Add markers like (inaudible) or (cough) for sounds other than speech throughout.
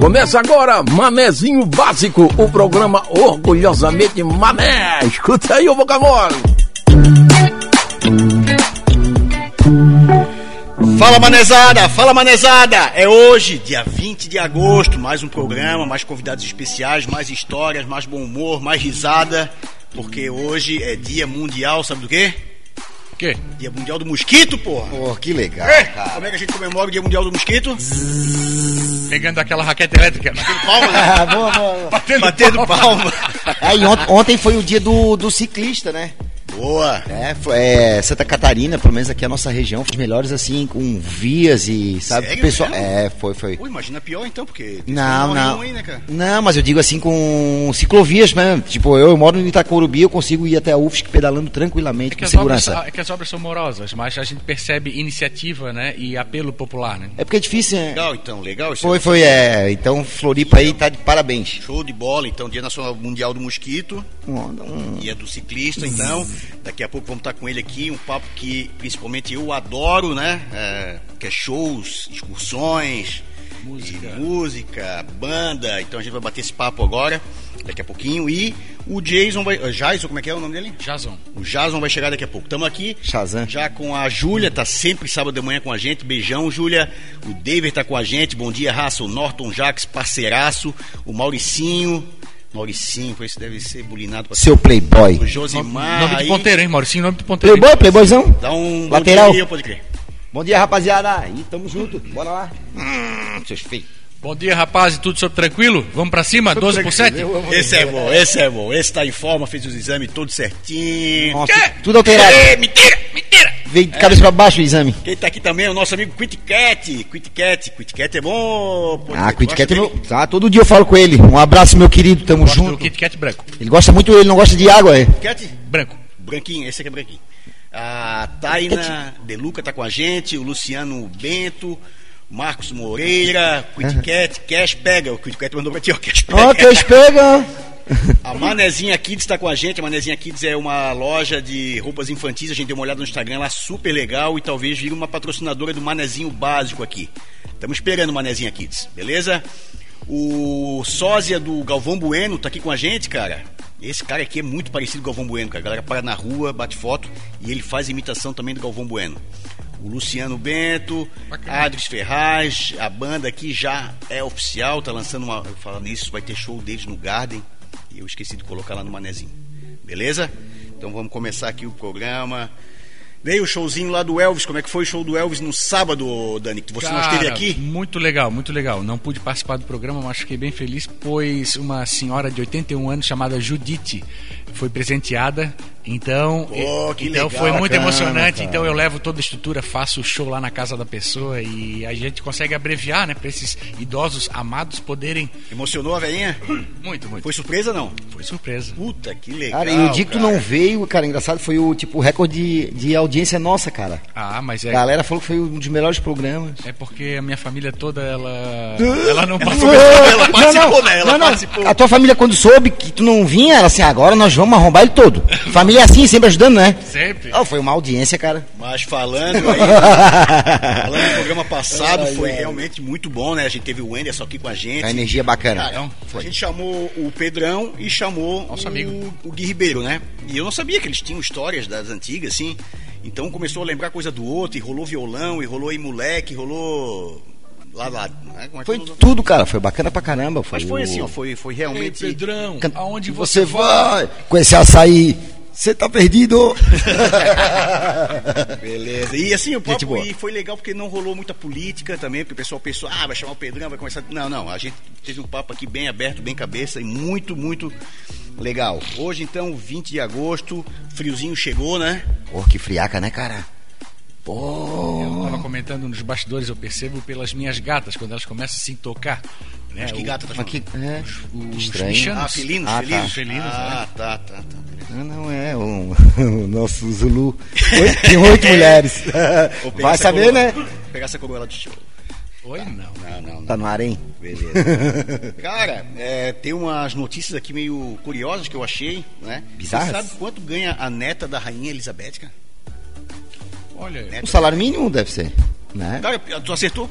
Começa agora, Manezinho Básico, o programa orgulhosamente Mané. Escuta aí o mole. Fala manezada, fala manezada! É hoje, dia 20 de agosto, mais um programa, mais convidados especiais, mais histórias, mais bom humor, mais risada, porque hoje é dia mundial, sabe do quê? O quê? Dia mundial do mosquito, porra! Pô, que legal, É, cara. como é que a gente comemora o dia mundial do mosquito? Pegando aquela raquete elétrica. Palma, né? (laughs) Ah, boa, boa. Batendo, Batendo palma. É, e ont- ontem foi o dia do, do ciclista, né? Boa! É, foi- é, Santa Catarina, pelo menos aqui a nossa região, foi os melhores assim, com vias e, sabe, Sério pessoal. mesmo? É, foi, foi. Pô, imagina pior então, porque... Não, não. Aí, né, cara? Não, mas eu digo assim com ciclovias mesmo. Tipo, eu, moro em Itacorubi, eu consigo ir até a UFSC pedalando tranquilamente, É com as obras, segurança. é que as obras são morosas, mas a gente percebe iniciativa né, e apelo popular. Né? É porque é difícil, né? Legal então, legal. isso Foi, foi, é. Então, Floripa aí tá de parabéns. Show de bola, então, Dia Nacional Mundial do Mosquito. Um- um- e é do ciclista, então. Daqui a pouco vamos estar com ele aqui, um papo que principalmente eu adoro, né? É, que é shows, excursões, Música. e música, banda. Então a gente vai bater esse papo agora, daqui a pouquinho. E o Jason vai. ah, Jason, como é que é o nome dele? Jason. O Jason vai chegar daqui a pouco. Estamos aqui Shazam. já com a Júlia, tá sempre sábado de manhã com a gente. Beijão, Júlia. O David tá com a gente. Bom dia, raça. O Norton Jacques, parceiraço. O Mauricinho. Mauricinho, esse deve ser bulinado pra Seu playboy. o Josimar. nome de ponteiro, hein, Mauricinho? Nome de ponteiro. Playboy, playboyzão? Dá um bom Lateral. dia aí, pode crer. Bom dia, rapaziada. E tamo junto. Bora lá. Hum, seus feios. Bom dia, rapaz. Tudo sob tranquilo? Vamos pra cima? 12 por 7? Esse é bom, esse é bom. Esse tá em forma, fez os exames todos certinho. Nossa, tudo alterado. É, mentira, mentira. Veio de cabeça pra baixo o exame. Quem tá aqui também é o nosso amigo Quit Cat. Quit Cat, Quit Cat é bom. pô, Ah, Quit Cat é meu. Tá, todo dia eu falo com ele. Um abraço, meu querido. Tamo Gosto do junto. Kit Kat branco. Ele gosta muito, ele não gosta de água, é. Cat? Branco. Branquinho, esse aqui é branquinho. A Taina Deluca tá com a gente, o Luciano Bento, Marcos Moreira, Quit Cat, Cash pega. O Quit Cat mandou pra ti, ó, Cash pega. Ó, que eles pegam. A Manezinha Kids está com a gente. A Manezinha Kids é uma loja de roupas infantis. A gente deu uma olhada no Instagram, é super legal e talvez vire uma patrocinadora do Manezinho Básico aqui. Estamos esperando Manezinha Kids, beleza? O sósia do Galvão Bueno tá aqui com a gente, cara. Esse cara aqui é muito parecido com o Galvão Bueno, cara. A galera para na rua, bate foto e ele faz imitação também do Galvão Bueno. O Luciano Bento, Bacana. Adris Ferraz, a banda aqui já é oficial, tá lançando uma. Falando nisso, vai ter show deles no Garden. E eu esqueci de colocar lá no Manezinho. Beleza? Então vamos começar aqui o programa. Veio o showzinho lá do Elvis. Como é que foi o show do Elvis no sábado, Dani? Que você não esteve Cara, aqui? Muito legal, muito legal. Não pude participar do programa, mas fiquei bem feliz, pois uma senhora de 81 anos chamada Judite foi presenteada. Então, Pô, que então legal, foi muito bacana, emocionante. cara. Então eu levo toda a estrutura, faço o show lá na casa da pessoa e a gente consegue abreviar, né, para esses idosos amados poderem. Emocionou a velhinha? (coughs) Muito, muito. Foi surpresa não? Foi surpresa. Puta, que legal. Cara, e o dia que tu cara. não veio, cara, engraçado, foi o tipo o recorde de, de audiência nossa, cara. Ah, mas A é, galera falou que foi um dos melhores programas. é porque a minha família toda ela (laughs) ela não passou. Ela participou, não, não, né? Ela não, não. participou. A tua família, quando soube que tu não vinha, ela assim, agora nós vamos arrombar ele todo. Família é assim, sempre ajudando, né? Sempre. Oh, foi uma audiência, cara. Mas falando aí, (laughs) falando no programa passado, Ai, foi ai. realmente muito bom, né? A gente teve o Wenderson aqui com a gente. A energia bacana. Cara, a gente chamou o Pedrão e chamou Nosso o, amigo. o Gui Ribeiro, né? E eu não sabia que eles tinham histórias das antigas, assim. Então começou a lembrar coisa do outro, e rolou violão, e rolou aí moleque, e rolou. Lá, lá. né? Como é que Foi tudo, cara. Foi bacana pra caramba. Foi Mas foi o- assim, ó, foi, foi Ei, realmente. Pedrão, Can- aonde você você, vai? vai com esse açaí? Você tá perdido. (laughs) Beleza. E assim, o papo e foi legal porque não rolou muita política também, porque o pessoal pensou, ah, vai chamar o Pedrão, vai começar. Não, não, a gente teve um papo aqui bem aberto, bem cabeça e muito, muito legal. Hoje, então, 20 de agosto, friozinho chegou, né? Pô, que friaca, né, cara? Pô. Eu estava comentando nos bastidores, eu percebo pelas minhas gatas, quando elas começam a se tocar. Né, Mas que gata tá que, é, os estranho. bichanos. Ah, felinos, Ah, tá. felinos. Felinos, ah, tá, tá, tá. beleza. Não, não é o, (laughs) o nosso Zulu. Oito- Tem oito (laughs) mulheres. (laughs) Vai saber, coroa- né? Pegar essa coroa de show. Oi, não. Não, não, não. Tá no ar, hein? Beleza. Cara, é, tem umas notícias aqui meio curiosas que eu achei, né? Bizarras? Você sabe quanto ganha a neta da rainha Elizabeth, cara? Olha, Né? O salário mínimo deve ser, né? Cara, tu acertou?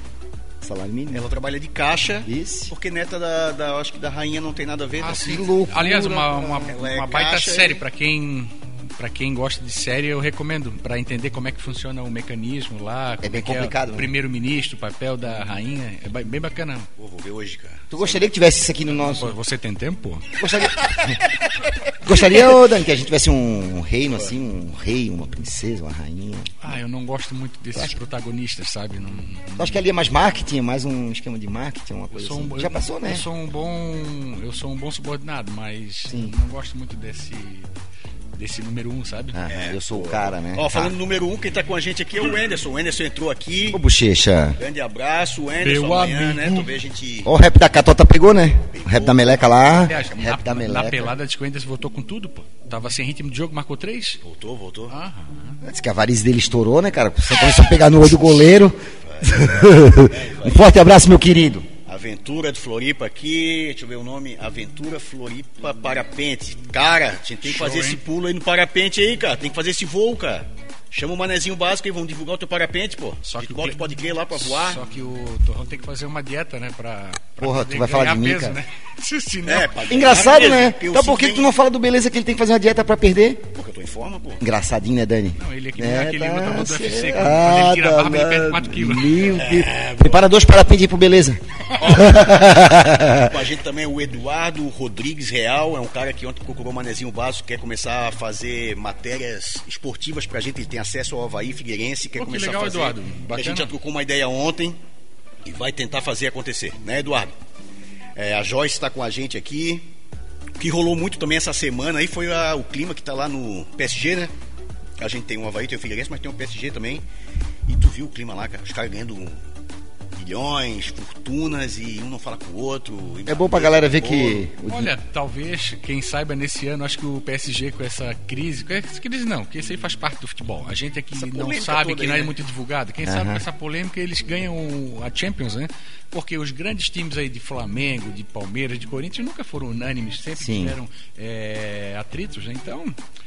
salário mínimo. Ela trabalha de caixa. Isso. Porque neta da, da- acho que da rainha não tem nada a ver. Ah, né? sim. loucura, Aliás, uma, uma, é uma baita série e- para quem para quem gosta de série, eu recomendo para entender como é que funciona o mecanismo lá, como bem que complicado, o né? primeiro-ministro, o papel da rainha, é bem bacana. Pô, vou ver hoje, cara. Tu gostaria que tivesse isso aqui no nosso. Você tem tempo? pô? Gostaria, (laughs) gostaria ô, Dani, que a gente tivesse um reino assim, um rei, uma princesa, uma rainha. Ah, eu não gosto muito desses protagonistas, sabe? Não, não- Tu acha que ali é mais marketing, é mais um esquema de marketing, uma coisa assim? um, Já passou, né? Eu sou um bom, eu sou um bom subordinado, mas Sim. não gosto muito desse desse número um, sabe? Ah, eu sou o cara, né? Ó, falando Ah. número um, quem tá com a gente aqui é o Anderson. O Anderson entrou aqui. Ô, bochecha. Grande abraço, o Anderson. Meu amanhã, amigo. né? Vê a gente. Ó, o rap da Catota pegou, né? O rap da Meleca lá. Aliás, rap na, da na Meleca. pelada de Coendas voltou com tudo, pô. Tava sem ritmo de jogo, marcou três. Voltou, voltou. Ah, Diz que a varize dele estourou, né, cara? Você começou a pegar no olho do goleiro. (laughs) um forte abraço, meu querido. Aventura de Floripa aqui, deixa eu ver o nome, Aventura Floripa Parapente. Cara, a gente tem que Show, fazer hein? esse pulo aí no parapente aí, cara. Tem que fazer esse voo, cara. Chama o manezinho básico e vão divulgar o teu parapente, pô. Só que o cle- tu pode crer lá pra voar. Só que o Torrão tem que fazer uma dieta, né? Pra, pra Porra, tu vai falar de mim, peso, cara? né? (laughs) Senão, É, Engraçado, né? Então por que que tu não fala do beleza que ele tem que fazer uma dieta pra perder? Porque eu tô em forma, pô. Engraçadinho, né, Dani? Não, ele é que nem aquele lutador do UFC, certo. quando- ele tira a barba, ele perde danado. 4 quilos. Meu Deus. (laughs) Prepara dois parapente aí pro beleza. Com a gente também o Eduardo Rodrigues Real, é um cara que ontem procurou o Manezinho Básico, quer começar a fazer matérias esportivas pra gente, ele tem acesso ao Havaí Figueirense, quer Pô, que começar legal, a fazer. Eduardo. A gente já trocou uma ideia ontem e vai tentar fazer acontecer, né, Eduardo? É, a Joyce está com a gente aqui. O que rolou muito também essa semana aí foi a- o clima que tá lá no PSG, né? A gente tem o Havaí, tem o Figueirense, mas tem o PSG também. E tu viu o clima lá, cara? Os caras ganhando milhões, fortunas e um não fala com o outro. É bom pra galera ver que. Olha, talvez, quem saiba nesse ano, acho que o PSG com essa crise. Com essa crise não, porque isso aí faz parte do futebol. A gente aqui Essa não sabe, que não aí, é né? muito divulgado. Quem sabe com essa polêmica eles ganham a Champions, né? Porque os grandes times aí de Flamengo, de Palmeiras, de Corinthians nunca foram unânimes, sempre Sim. tiveram é, atritos, né? Então,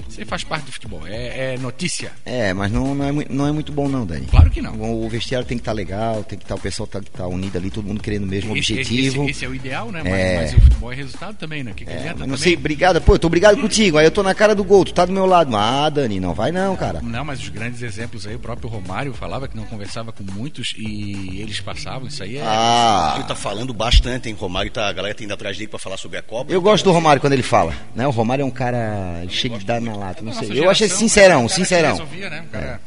isso aí faz parte do futebol. É, é notícia. É, mas não, não, é, não é muito bom, não, Dani. Claro que não. O vestiário tem que estar legal, tem que estar o pessoal tá, tá unido ali, todo mundo querendo o mesmo Esse, objetivo. esse- esse é o ideal, né? Mas, É. mas o futebol é resultado também, né? Que, que É, adianta mas não também? sei, obrigado. Pô, eu tô obrigado contigo. Aí eu tô na cara do gol, tu tá do meu lado. Ah, Dani, não vai não, cara. Não, mas os grandes exemplos aí, o próprio Romário falava que não conversava com muitos e eles passavam, isso aí é. Ele Ah, tá falando bastante, hein? Romário tá, a galera tá indo atrás dele pra falar sobre a Copa. eu gosto do Romário quando ele fala. Né? O Romário é um cara. Ele chega de dar na lata. Não sei. Eu achei geração, sincerão, né? O cara que sincerão. resolvia, né? O cara-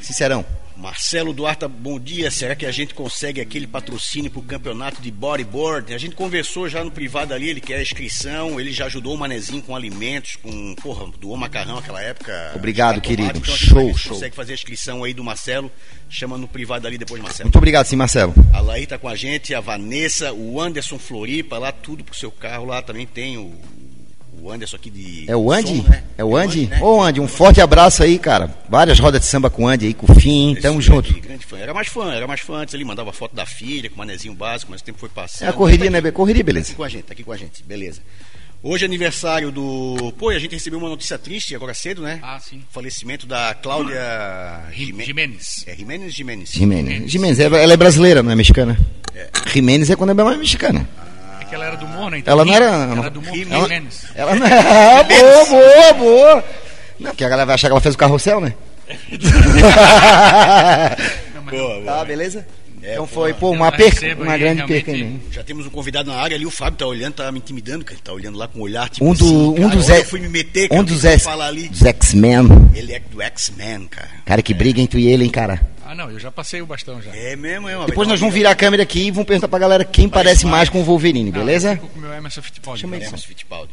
Sincerão. Marcelo Duarte, bom dia. Será que a gente consegue aquele patrocínio pro campeonato de bodyboard? A gente conversou já no privado ali, ele quer a inscrição, ele já ajudou o Manezinho com alimentos, com, porra, doou macarrão naquela época. Obrigado, querido. Então, Show, a gente show. consegue fazer a inscrição aí do Marcelo. Chama no privado ali depois, Marcelo. Muito obrigado, sim, Marcelo. A Laí tá com a gente, a Vanessa, o Anderson Floripa, lá tudo pro seu carro. Lá também tem o, o Anderson aqui de. É o Andy? som, né? É o Andy? né? Ô, Andy, um forte abraço aí, cara. Várias rodas de samba com o Andy aí, com o Fim. Tamo Esse junto. aqui, grande fã. Era mais fã, era mais fã antes. Ele mandava foto da filha, com o manezinho básico, mas o tempo foi passando. É a correria, Tá né? Correria, Tá beleza. aqui com a gente, tá aqui com a gente, beleza. Hoje é aniversário do. Pô, e a gente recebeu uma notícia triste agora cedo, né? Ah, sim. Falecimento da Cláudia Jimé- Jimenez. É Jimenez Jimenez. Jimenez. Jimenez, é- ela é brasileira, não é mexicana. Jimenez é quando é mais mexicana. É que ela era do Morro, né? Então, Ela não era. Ela do Morro, Ela-. Ela não é. Ah, boa, boa, boa. Não, porque a galera vai achar que ela fez o carrossel, né? (laughs) Boa, boa. Tá, beleza? É, então pô, foi, pô, uma perca, uma aí, grande perca aí. né? Já temos um convidado na área ali, o Fábio tá olhando, tá me intimidando, cara. Ele tá olhando lá com um olhar tipo Um, do, assim, um cara, dos olha, X- eu fui me meter, cara, um dos dos X-Men. Ele é do X-Men, cara. Cara, que briga entre tu e ele, hein, cara. Ah, não, eu já passei o bastão já. É mesmo, é uma Depois nós vamos virar a câmera aqui e vamos perguntar pra galera quem parece mais com o Wolverine, Não, beleza? eu fico com o meu Emerson Fittipaldi. Chama então. ele. Emerson Fittipaldi.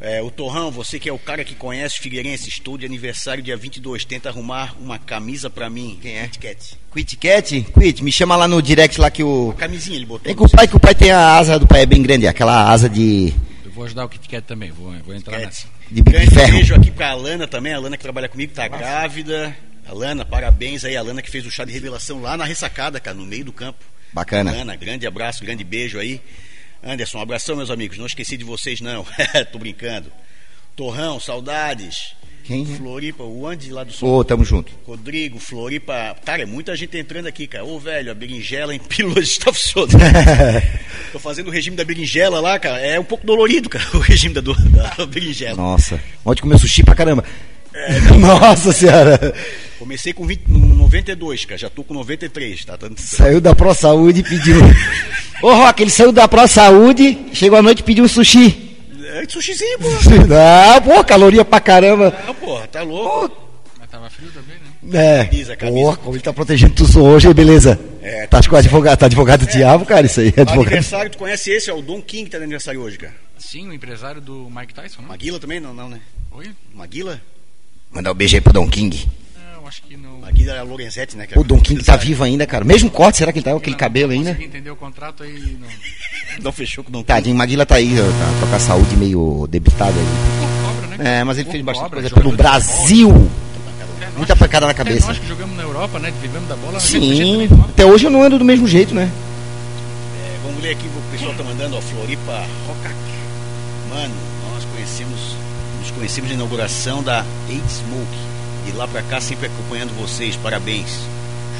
É, o Torrão, você que é o cara que conhece o Figueirense, estou de aniversário dia 22, tenta arrumar uma camisa pra mim. Quem é? Quit Cat? Quit, me chama lá no direct lá que o. Camisinha ele botou. Vem com o pai, que o pai tem a asa do pai é bem grande, aquela asa de. Eu vou ajudar o Kit Kat também, vou, vou entrar Kat. nessa. de, de Grande ferro. beijo aqui pra Alana também, a Alana que trabalha comigo, tá grávida. Alana, parabéns aí, a Alana que fez o chá de revelação lá na ressacada, cara, no meio do campo. Bacana. Alana, grande abraço, grande beijo aí. Anderson, um abração, meus amigos. Não esqueci de vocês, não. (laughs) Tô brincando. Torrão, saudades. Quem? Floripa, o Andy lá do Sul. Ô, tamo junto. Rodrigo, Floripa. Cara, é muita gente entrando aqui, cara. Ô, velho, a berinjela em pílulas está funcionando. (laughs) Tô fazendo o regime da berinjela lá, cara. É um pouco dolorido, cara, (laughs) o regime da, do- da berinjela. Nossa, ontem comeu sushi pra caramba. É, Nossa senhora. Comecei com 20, no 92, cara. Já tô com 93, tá? Dando- Saiu da Pro Saúde e pediu. Ô, Rock, ele saiu da Pro Saúde, chegou à noite e pediu um sushi. É sushizinho, pô. Ah, pô, caloria pra caramba. Ah, porra, tá louco. Mas tava frio também, né? É. Camisa, camisa. Porra, como ele tá protegendo tu hoje, beleza. É, tá com advogado, tá advogado do diabo, cara, isso aí. É advogado. Aniversário, tu conhece esse? É o Don King que tá de aniversário hoje, cara. Sim, o empresário do Mike Tyson, não? Maguila também? Não, não, né? Oi? Maguila? Mandar um beijo aí pro Don King. Não, acho que não. Maguila é a Lorenzetti, né? O Don King tá vivo ainda, cara. Mesmo corte, será que ele tá com aquele Não, cabelo não ainda? entender o contrato aí. Não. (laughs) Não fechou com o Don King. Tadinho, Maguila tá aí, tá, tá com a saúde meio debilitada aí. Cobra, né? É, mas ele fez bastante coisa pelo Brasil. É, Muita pancada na é, cabeça. nós que jogamos na Europa, né? Vivemos da bola. gente Sim, não- até hoje eu não ando do mesmo jeito, né? É, vamos ler aqui, o pessoal tá mandando, ó, Floripa Rocac. Mano, nós conhecemos, conhecemos na inauguração da Eight Smoke. E lá pra cá, sempre acompanhando vocês. Parabéns.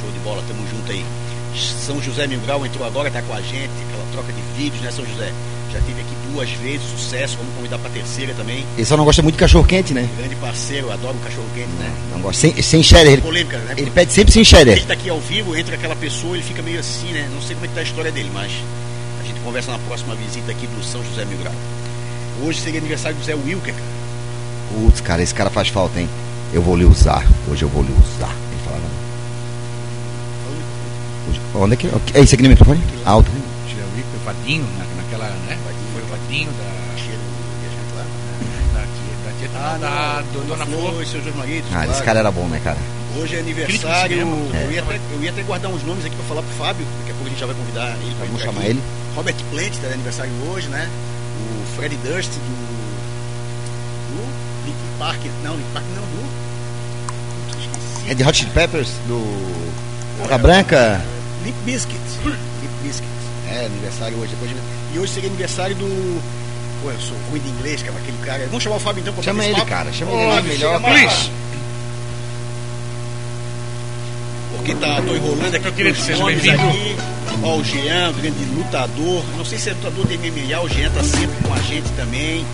Show de bola, tamo junto aí. São José Mil Grau entrou agora, tá com a gente, aquela troca de vídeos, né, São José? Já teve aqui duas vezes, sucesso, vamos convidar pra terceira também. Ele só não gosta muito de cachorro quente, né? Grande parceiro, adoro o cachorro quente, né? Não gosta. Sem, sem cheddar. Ele, Polêmica, né? ele pede sempre sem A cheddar. gente tá aqui ao vivo, entra aquela pessoa, ele fica meio assim, né? Não sei como é que tá a história dele, mas a gente conversa na próxima visita aqui do São José Mil Grau. Hoje seria aniversário do Zé Wilker, cara. Putz, cara, esse cara faz falta, hein? Eu vou lhe usar. Hoje eu vou lhe usar. Ele falava. Hoje, onde é que. É isso aqui no microfone? Alto. O Rico, o Vadinho, na- naquela, né? Foi o Vadinho da. Lá. Da do, Dona Flor. e seus dois maridos. Ah, esse claro. cara era bom, né, cara? Hoje é aniversário. cinema. Eu, ia até, eu ia até guardar uns nomes aqui pra falar pro Fábio. Daqui a pouco a gente já vai convidar ele pra Vamos chamar aqui. ele. Robert Plant tá de aniversário hoje, né? O Fred Durst do. Park. Não, Linkin Park não, do. Putz, esqueci. É de Hot Chili Peppers? Do. Boca Branca? Limp Bizkit. Limp Bizkit. É, aniversário hoje. Depois de... E hoje seria aniversário do. Pô, eu sou ruim de inglês, cara, aquele cara. Vamos chamar o Fábio então pra Chama ele, papo? cara, chama ele, ele é melhor. Please. Porque tá, tô enrolando aqui Eu queria que seja bem-vindo. Ó, o Jean, grande lutador. Não sei se é lutador de MMA, o Jean tá sempre com a gente também.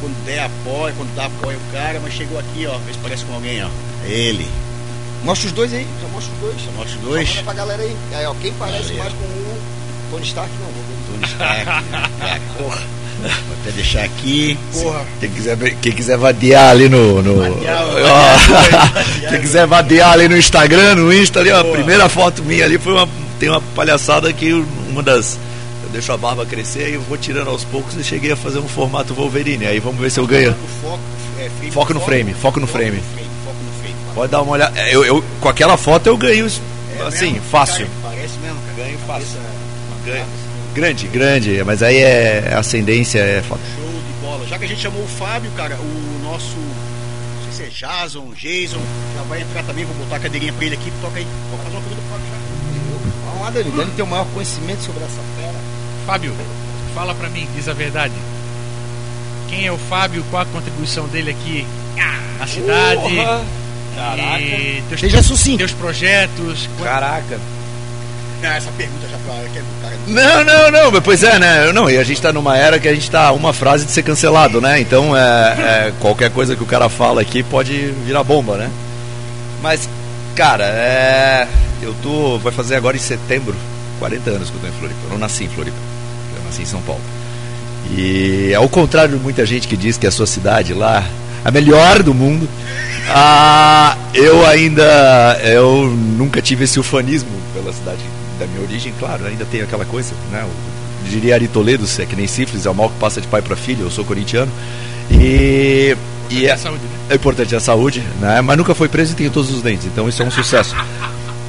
Quando der apoia, quando dá apoia o cara, mas chegou aqui, ó. Vê se parece com alguém, ó. É ele. Mostra os dois aí, já mostra os dois. Só mostra os Só dois. manda pra galera aí. Aí, ó, quem parece ó. mais com o Tony Stark, não. vou. Tony Stark, né? Cara, Porra. Vou até deixar aqui. Porra. Quem quiser, quem quiser vadiar ali no. no Vadiar, Ó, quem quiser vadiar ali no Instagram, no Insta ali, ó, a primeira foto minha ali foi uma. Tem uma palhaçada que uma das. Eu deixo a barba crescer e eu vou tirando aos poucos e cheguei a fazer um formato Wolverine. Aí vamos ver se eu ganho. Foco, é, frame, Foco no frame, foco no frame. Foco no frame. Pode dar uma olhada. É, Eu, eu- com aquela foto eu ganho assim, mesmo? fácil. Cara, parece mesmo, cara. Ganho fácil. Ganho. Grande, grande, mas aí é ascendência, é foda. Show de bola. Já que a gente chamou o Fábio, cara, o nosso. Não sei se é Jason, Jason, já vai entrar também, vou botar a cadeirinha pra ele aqui, toca aí. Vou fazer uma pergunta pro Fábio já. Vamos lá, Dani. Dani tem o maior conhecimento sobre essa fera. Fábio, fala pra mim, diz a verdade. Quem é o Fábio? Qual a contribuição dele aqui na cidade? Caraca. E teus, Seja sucinto. teus projetos. Caraca. Ah, essa pergunta já do cara. Não, não, não, mas pois é, né? Não, e a gente tá numa era que a gente tá uma frase de ser cancelado, né? Então é, é, qualquer coisa que o cara fala aqui pode virar bomba, né? Mas, cara, é. Eu tô. Vai fazer agora em setembro 40 anos que eu tô em Floripa. Eu não nasci em Floripa. Nasci em São Paulo. E ao contrário de muita gente que diz que a sua cidade lá a melhor do mundo, ah, eu ainda eu nunca tive esse ufanismo pela cidade da minha origem, claro, ainda tem aquela coisa, né? Eu diria Ari Toledo, se é que nem sífilis, é o mal que passa de pai para filho, eu sou corintiano. E, e É é, saúde, né? é importante a saúde, né? Mas nunca foi preso e tem todos os dentes, então isso é um sucesso.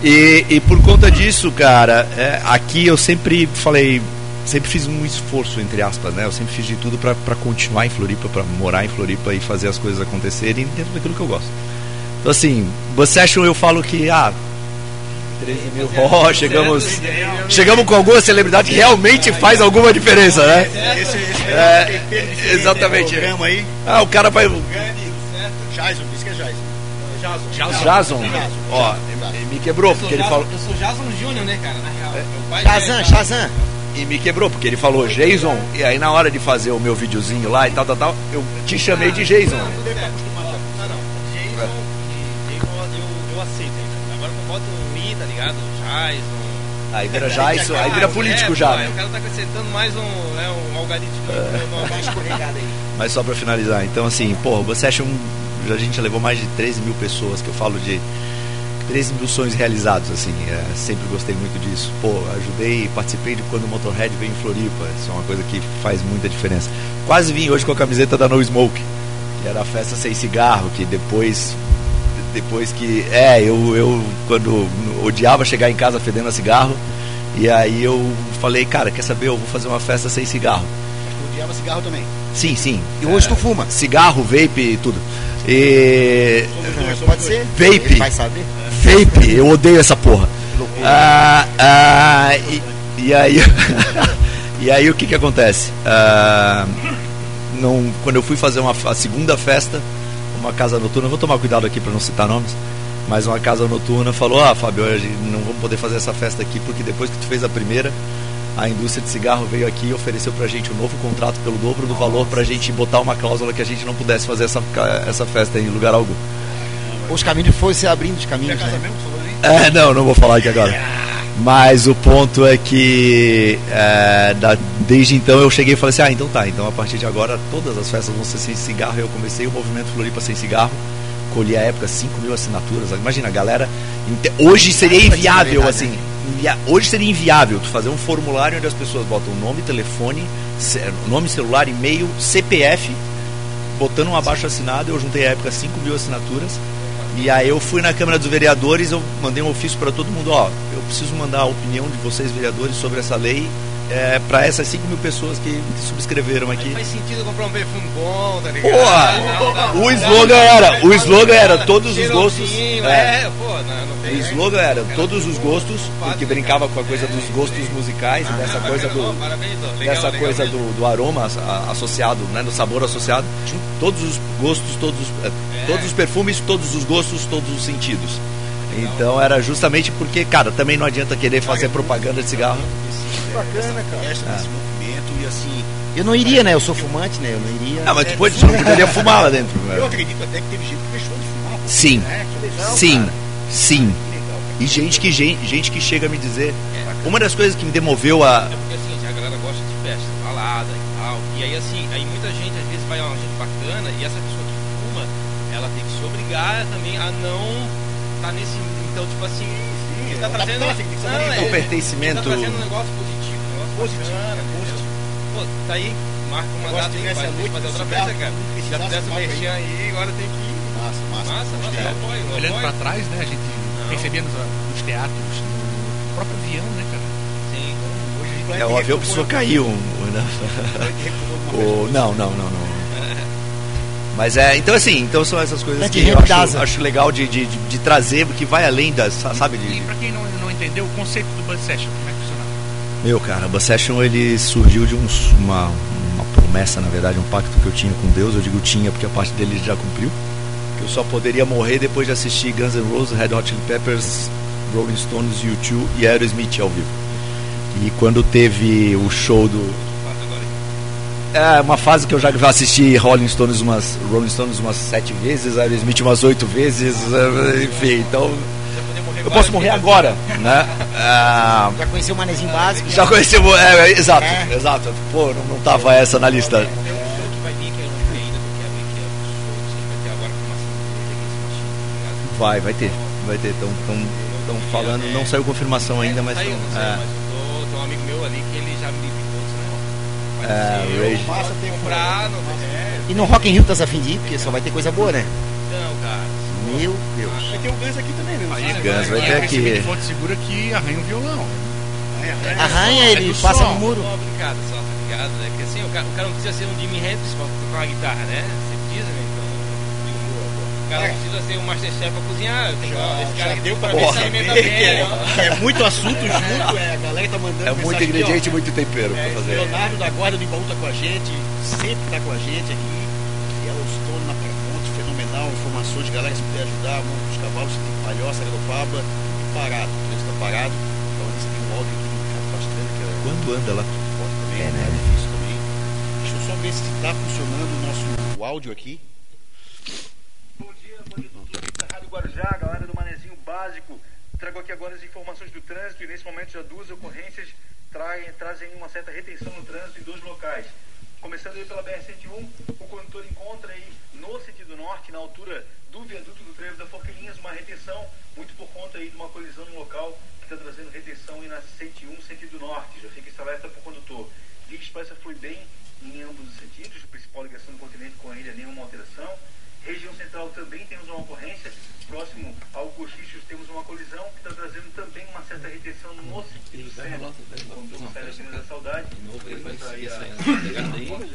E, e por conta disso, cara, é, aqui eu sempre falei, sempre fiz um esforço, entre aspas, né? Eu sempre fiz de tudo pra pra continuar em Floripa, pra morar em Floripa e fazer as coisas acontecerem dentro daquilo que eu gosto. Então, assim, Bus Session eu falo que, ah, 13 mil, ó, chegamos, chegamos com alguma celebridade que realmente faz alguma diferença, né? É, exatamente. Ah, o cara vai. Jason, disse que Jason. Jason, ó, me quebrou, porque ele falou. Eu sou Jason Júnior, né, cara? Na real. Meu pai Shazam, é- Shazam. E me quebrou, porque ele falou Jason, e aí na hora de fazer o meu videozinho lá e tal, tal, tal, eu te chamei de Jason. Não, não. Jason, Jason eu, eu aceito. hein? Agora quando bota o Mi, tá ligado? Jason. Aí vira Jason, aí vira político é, já, né? O cara tá acrescentando mais um, né, um. Tá (laughs) escorregado aí. Mas só pra finalizar, então assim, pô, você acha um. A gente já levou mais de 13 mil pessoas, que eu falo de 13 mil sonhos realizados, assim, é, sempre gostei muito disso. Pô, ajudei, participei de quando o Motorhead veio em Floripa, isso é uma coisa que faz muita diferença. Quase vim hoje com a camiseta da No Smoke, que era a festa sem cigarro, que depois. Depois que. É, eu, eu quando odiava chegar em casa fedendo a cigarro, e aí eu falei, cara, quer saber, eu vou fazer uma festa sem cigarro. Odiava cigarro também. Sim, sim. E hoje tu fuma? Cigarro, vape e tudo. E. Pode ser? Vape. Ele vai saber. Vape, eu odeio essa porra. Ah, ah, e, e aí. (laughs) e aí o que que acontece? Ah, não, quando eu fui fazer uma, a segunda festa, uma casa noturna, vou tomar cuidado aqui para não citar nomes, mas uma casa noturna falou: Ah, Fábio, hoje não vamos poder fazer essa festa aqui porque depois que tu fez a primeira, a indústria de cigarro veio aqui e ofereceu pra gente um novo contrato pelo dobro do valor pra gente botar uma cláusula que a gente não pudesse fazer essa, essa festa em lugar algum. Os caminhos foram se abrindo os caminhos, né? É, não, não vou falar aqui agora. Mas o ponto é que é, da- desde então eu cheguei e falei assim, ah, então tá, então a partir de agora todas as festas vão ser sem cigarro. Eu comecei o movimento Floripa sem cigarro, colhi à época 5 mil assinaturas. Imagina, galera. Hoje seria inviável, assim. invia- Hoje seria inviável tu fazer um formulário onde as pessoas botam nome, telefone, nome, celular, e-mail, CPF, botando um abaixo assinado. Eu juntei à época 5 mil assinaturas. E aí eu fui na Câmara dos Vereadores, eu mandei um ofício para todo mundo, ó, eu preciso mandar a opinião de vocês vereadores sobre essa lei é, para essas 5 mil pessoas que, que subscreveram aqui. Faz sentido comprar um perfume bom, tá ligado? Porra! O slogan era, o slogan era todos os gostos. É, É, pô, não, não o slogan era todos os gostos, porque brincava com a coisa dos gostos musicais e dessa coisa do, dessa coisa do, do aroma associado, né, do sabor associado, todos os gostos, todos, os- é, todos os perfumes, todos os gostos, todos os sentidos. Então era justamente porque, cara, também não adianta querer fazer propaganda de cigarro. Bacana, cara. Festa desse movimento e assim. Eu não iria, né? Eu sou fumante, né? Eu não iria. Ah, mas tu pode, tu não poderia fumar lá dentro. Eu velho. acredito até que teve gente que deixou de fumar. pô. Sim, É, que legal, sim, cara. sim. Legal. E gente que, gente, gente que chega a me dizer. Uma das coisas que me demoveu a. É porque assim, a galera gosta de festa, balada e tal. E aí assim, aí muita gente às vezes vai uma gente bacana e essa pessoa que fuma, ela tem que se obrigar também a não estar nesse. Então, tipo assim, sim, tá trazendo. que se Não, é, pertencimento. Tá trazendo um negócio positivo, Positivo, bacana, é positivo. entendeu? Pô, tá aí, marca uma data aí, a noite fazer outra festa, cara. Já fizesse o aí. merchan aí, agora tem que ir. Massa, massa. Massa, massa, apoio, eu Olhando pra trás, né, a gente percebia nos, nos teatros, no próprio avião, né, cara? Sim. Hoje É, o avião precisou cair. Um, né? (laughs) O- não, não, não, não. (laughs) Mas é, então assim, então são essas coisas que eu acho, acho legal de, de, de, trazer, que vai além das, sabe, E de, pra quem não, não entendeu, o conceito do Buzz Session, como é? Meu, cara, Buzz Session ele surgiu de uns, uma, uma promessa, na verdade, um pacto que eu tinha com Deus. Eu digo tinha porque a parte dele ele já cumpriu. Que eu só poderia morrer depois de assistir Guns N' Roses, Red Hot Chili Peppers, Rolling Stones, U2 e Aerosmith ao vivo. E quando teve o show do. É uma fase que eu já assisti Rolling Stones umas, Rolling Stones umas sete vezes, Aerosmith umas oito vezes, (laughs) enfim, então eu posso morrer agora, (laughs) né? Ah, Já conheceu o manezinho básico? já conheceu, é, é, exato, exato. Pô, não, não tava essa na lista. Tem um show que vai é o vai ter Vai, ter, vai ter. Estão tão, tão falando, não saiu confirmação ainda, mas Saiu, tão, não saiu, é, mas tem um amigo meu ali que ele já me ligou, É, eu é, E no Rock in Rio tá a fim de ir, porque só vai ter coisa boa, né? não, cara. Meu Deus. Vai ter o Guns aqui também, né? Aí, sabe? Guns vai e ter aqui. fonte segura que arranha um violão. Arranha, É ele passa som. no muro. Uma brincada só, tá ligado? É que assim, o cara, o cara não precisa ser um Jimi Hendrix pra tocar uma guitarra, né? Você precisa, né? Então, o cara não precisa ser um Masterchef pra cozinhar. Eu tenho que esse Já, cara já deu pra ver se alimenta bem, é, é muito assunto junto, é, a galera tá mandando é muito mensagem aqui, ó. ingrediente e muito tempero É, pra fazer. Leonardo da Guarda do Ibaú tá com a gente, sempre tá com a gente aqui. Yellowstone na Paramount, fenomenal. Informações, galera, se puder ajudar, monte dos cavalos, você tem palhoça, garopaba, e parado, o trânsito tá parado. Então eles têm um áudio aqui Pastrana, que é Quando anda lá? forte também, É, né? difícil também. Deixa eu só ver se tá funcionando o nosso áudio aqui. Bom dia, bom dia da Rádio Guarujá, galera do Manezinho Básico. Trago aqui agora as informações do trânsito e nesse momento já duas ocorrências traem, trazem uma certa retenção no trânsito em dois locais. Começando aí pela BR-101, o condutor encontra aí no sentido norte, na altura do viaduto do trevo da Forquilinhas, uma retenção, muito por conta aí de uma colisão no local que está trazendo retenção aí na 101, sentido norte. Já fica esse alerta para o condutor. Via Expressa flui bem em ambos os sentidos, principal ligação do continente com a ilha, nenhuma alteração. Região Central também temos uma ocorrência. Próximo ao Cochichos temos uma colisão que está trazendo também uma certa retenção no sentido centro. Quando sai da Avenida da Saudade, vai sair a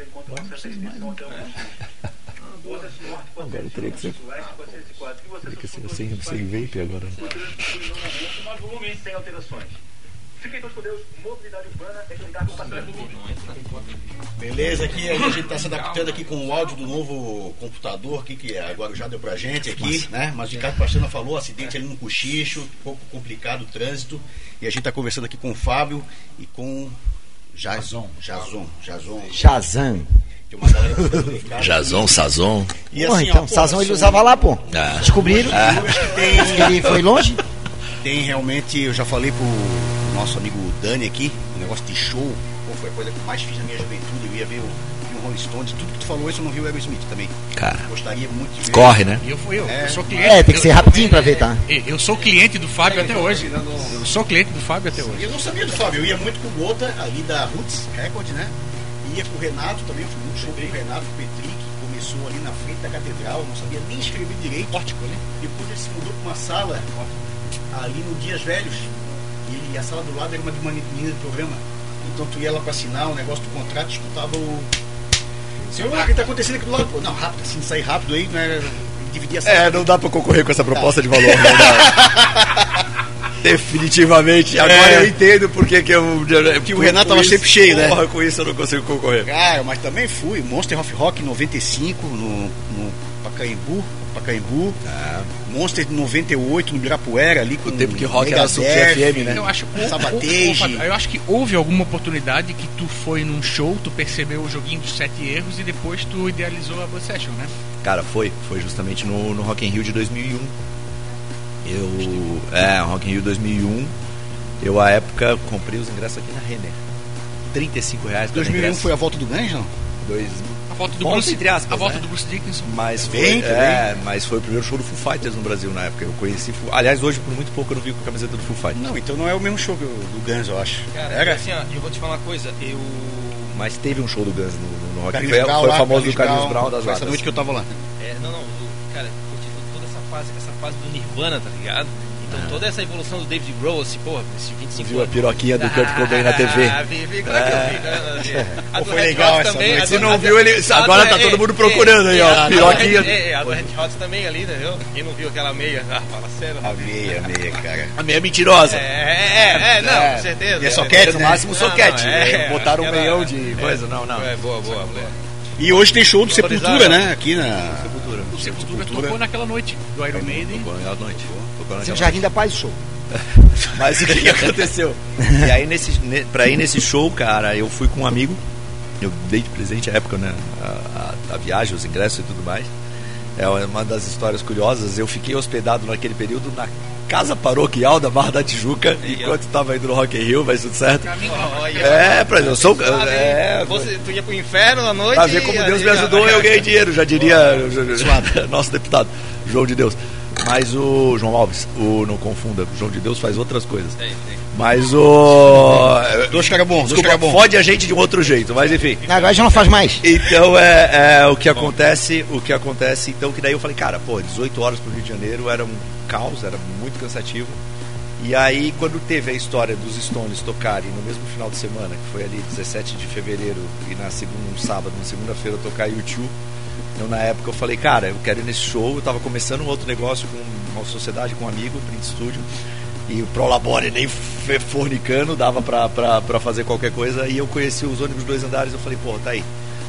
encontra uma certa retenção até o Cochichos. Agora eu teria que ser- 404. E você Teria que ser sem, sem vape agora. o trânsito flui normalmente, mas volume sem alterações. Fiquem todos com Deus. Mobilidade urbana é com Pastrana. Beleza, aqui a gente está se adaptando aqui com o áudio do novo computador aqui, que agora já deu pra gente aqui, né? Mas o Ricardo Pastrana falou, acidente ali no cochicho, um pouco complicado o trânsito. E a gente está conversando aqui com o Fábio e com Jason. Jason. Jason. Do Ricardo. Jason, Sazon. E Porra, assim, então, ó, pô, Sazão ele são- usava lá, pô. Ah. Descobriram. Tem, Ele foi longe? Tem realmente, eu já falei pro nosso amigo Dani aqui, um negócio de show, pô, foi a coisa que eu mais fiz na minha juventude, eu ia ver o, o Rolling Stones, tudo que tu falou isso eu não vi o Aerosmith também. Cara, Gostaria muito de ver. corre, né? Eu, fui eu, É. eu sou cliente. É, tem que ser eu- rapidinho pra ver, tá? Eu, eu sou cliente do Fábio até hoje. Eu sou cliente do Fábio até hoje. Eu não sabia do Fábio, eu ia muito com o Gota, ali da Roots Record, né? Ia com o Renato também, eu fui muito show com o Renato com o Petri, que começou ali na frente da catedral, não sabia nem escrever direito. Pórtico, né? Depois ele se mudou para uma sala ali no Dias Velhos. E a sala do lado era uma de uma menina do programa. Então tu ia lá para assinar o negócio do contrato, escutava o. Senhor, o que está acontecendo aqui do lado? Pô, não, rápido, assim, sair rápido aí, né? Dividir a sala. É, não dá pra concorrer com essa proposta de valor. (laughs) Não dá. Definitivamente. Agora É. eu entendo porque que eu. Que o Renato tava sempre cheio, né? Porra, com isso eu não consigo concorrer. Cara, mas também fui. Monster of Rock 95 no, no Pacaembu. Pacaembu. É. Monster de 98 no Ibirapuera ali com o tempo que rock era Super FM, né? Eu acho, eu acho que houve alguma oportunidade que tu foi num show, tu percebeu o joguinho dos sete erros e depois tu idealizou a Blood Session, né? Cara, foi, foi justamente no, no Rock in Rio de 2001. Eu, é, Rock in Rio 2001. Eu à época comprei os ingressos aqui na Renner. 35 reais. 2001 foi a volta do Ganja? 2000 a volta do Volta Bruce, entre aspas, a volta né? do Bruce Dickinson. Mas foi, Bem, é, mas foi o primeiro show do Foo Fighters no Brasil na época. Eu conheci. Aliás, hoje por muito pouco eu não vi com a camiseta do Foo Fighters. Não, então não é o mesmo show que o do Guns, eu acho. Cara, Era? assim, ó, eu vou te falar uma coisa, eu. Mas teve um show do Guns no, no, Rock Carlinhos Rio. Brown Foi o famoso do Carlinhos Brown das Foi essa noite que eu tava lá. É, não, não, cara, curti toda essa fase, essa fase do Nirvana, tá ligado? Então toda essa evolução do David Grohl, assim, porra, esses 25 Viu a anos. piroquinha do Kurt Cobain na TV? Ah, vi, vi, claro que eu vi. A Pô, do foi Red legal Hot essa também, noite. a Se não a viu, ele- a agora tá é, todo mundo é, procurando aí, ó, é, a do piroquinha. Red- É, é, a do Red Hot também ali, entendeu? Quem não viu aquela meia, ah, fala sério. A meia, a meia, cara. A meia mentirosa. É, é, é, não, É. com certeza. E é é, soquete, no né? máximo soquete. é, Botaram um meião de coisa. Não, não. É, boa, boa, boa. E hoje tem show do. Sepultura, né? Aqui na. Sepultura. O Sepultura tocou naquela noite do Iron Maiden. Tocou naquela noite. Naquela o Jardim da Paz show. (laughs) Mas o que, que aconteceu? E aí, nesse, ne, pra ir nesse show, cara, eu fui com um amigo. Eu dei de presente à época, né? A, a- a viagem, os ingressos e tudo mais. É uma das histórias curiosas. Eu fiquei hospedado naquele período na casa paroquial da Barra da Tijuca, enquanto estava indo no Rock in Rio, mas tudo certo. É, pra eu sou. sabe, É, você, tu ia pro inferno à noite. Pra ver como Deus me ajudou, eu ganhei dinheiro, já diria (laughs) nosso deputado, João de Deus. Mas o João Alves, o, não confunda, o João de Deus faz outras coisas. Tem, tem. Mas o. Dois caras bons, dois Desculpa, caras bons. fode a gente de um outro jeito, mas enfim. Agora já não faz mais. Então é, é o que acontece, o que acontece, então que daí eu falei, cara, pô, 18 horas pro Rio de Janeiro era um caos, era muito cansativo. E aí quando teve a história dos Stones tocarem no mesmo final de semana, que foi ali 17 de fevereiro e na segunda, um sábado, na segunda-feira tocar YouTube, eu na época eu falei, cara, eu quero ir nesse show, eu tava começando um outro negócio com uma sociedade com um amigo, Print Studio, e o Prolabore nem fornicando, dava pra, pra, pra fazer qualquer coisa, e eu conheci os ônibus dois andares, eu falei, pô, tá aí,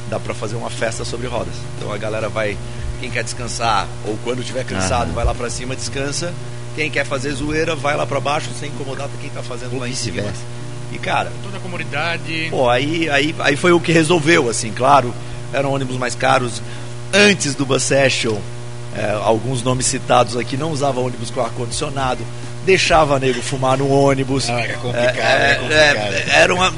dá pra fazer uma festa sobre rodas. Então a galera vai Quem quer descansar, ou quando estiver cansado, vai lá pra cima, descansa. Quem quer fazer zoeira, vai lá pra baixo, sem incomodar quem tá fazendo lá em cima. E cara, Toda a comunidade. Pô, aí, aí, aí foi o que resolveu, assim, claro. Eram ônibus mais caros. Antes do Bus Session, é, alguns nomes citados aqui não usavam ônibus com ar-condicionado, deixava nego fumar no ônibus. Ah, era complicado, É, era é, complicado. é, era uma.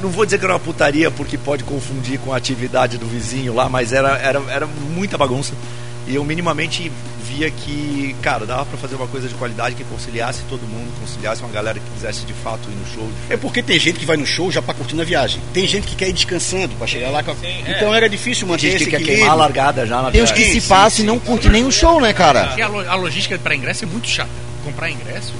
Não vou dizer que era uma putaria, porque pode confundir com a atividade do vizinho lá, mas era, era, era muita bagunça. E eu minimamente via que, cara, dava pra fazer uma coisa de qualidade que conciliasse todo mundo, conciliasse uma galera que quisesse de fato ir no show. É porque tem gente que vai no show já pra curtir a viagem. Tem gente que quer ir descansando pra chegar lá com a... sim, é. Então era difícil manter Gente que quer equilíbrio. queimar a largada já na Tem uns que se passam e não curtem nem o show, né, cara? E a, lo- a logística para ingresso é muito chata. Comprar ingresso,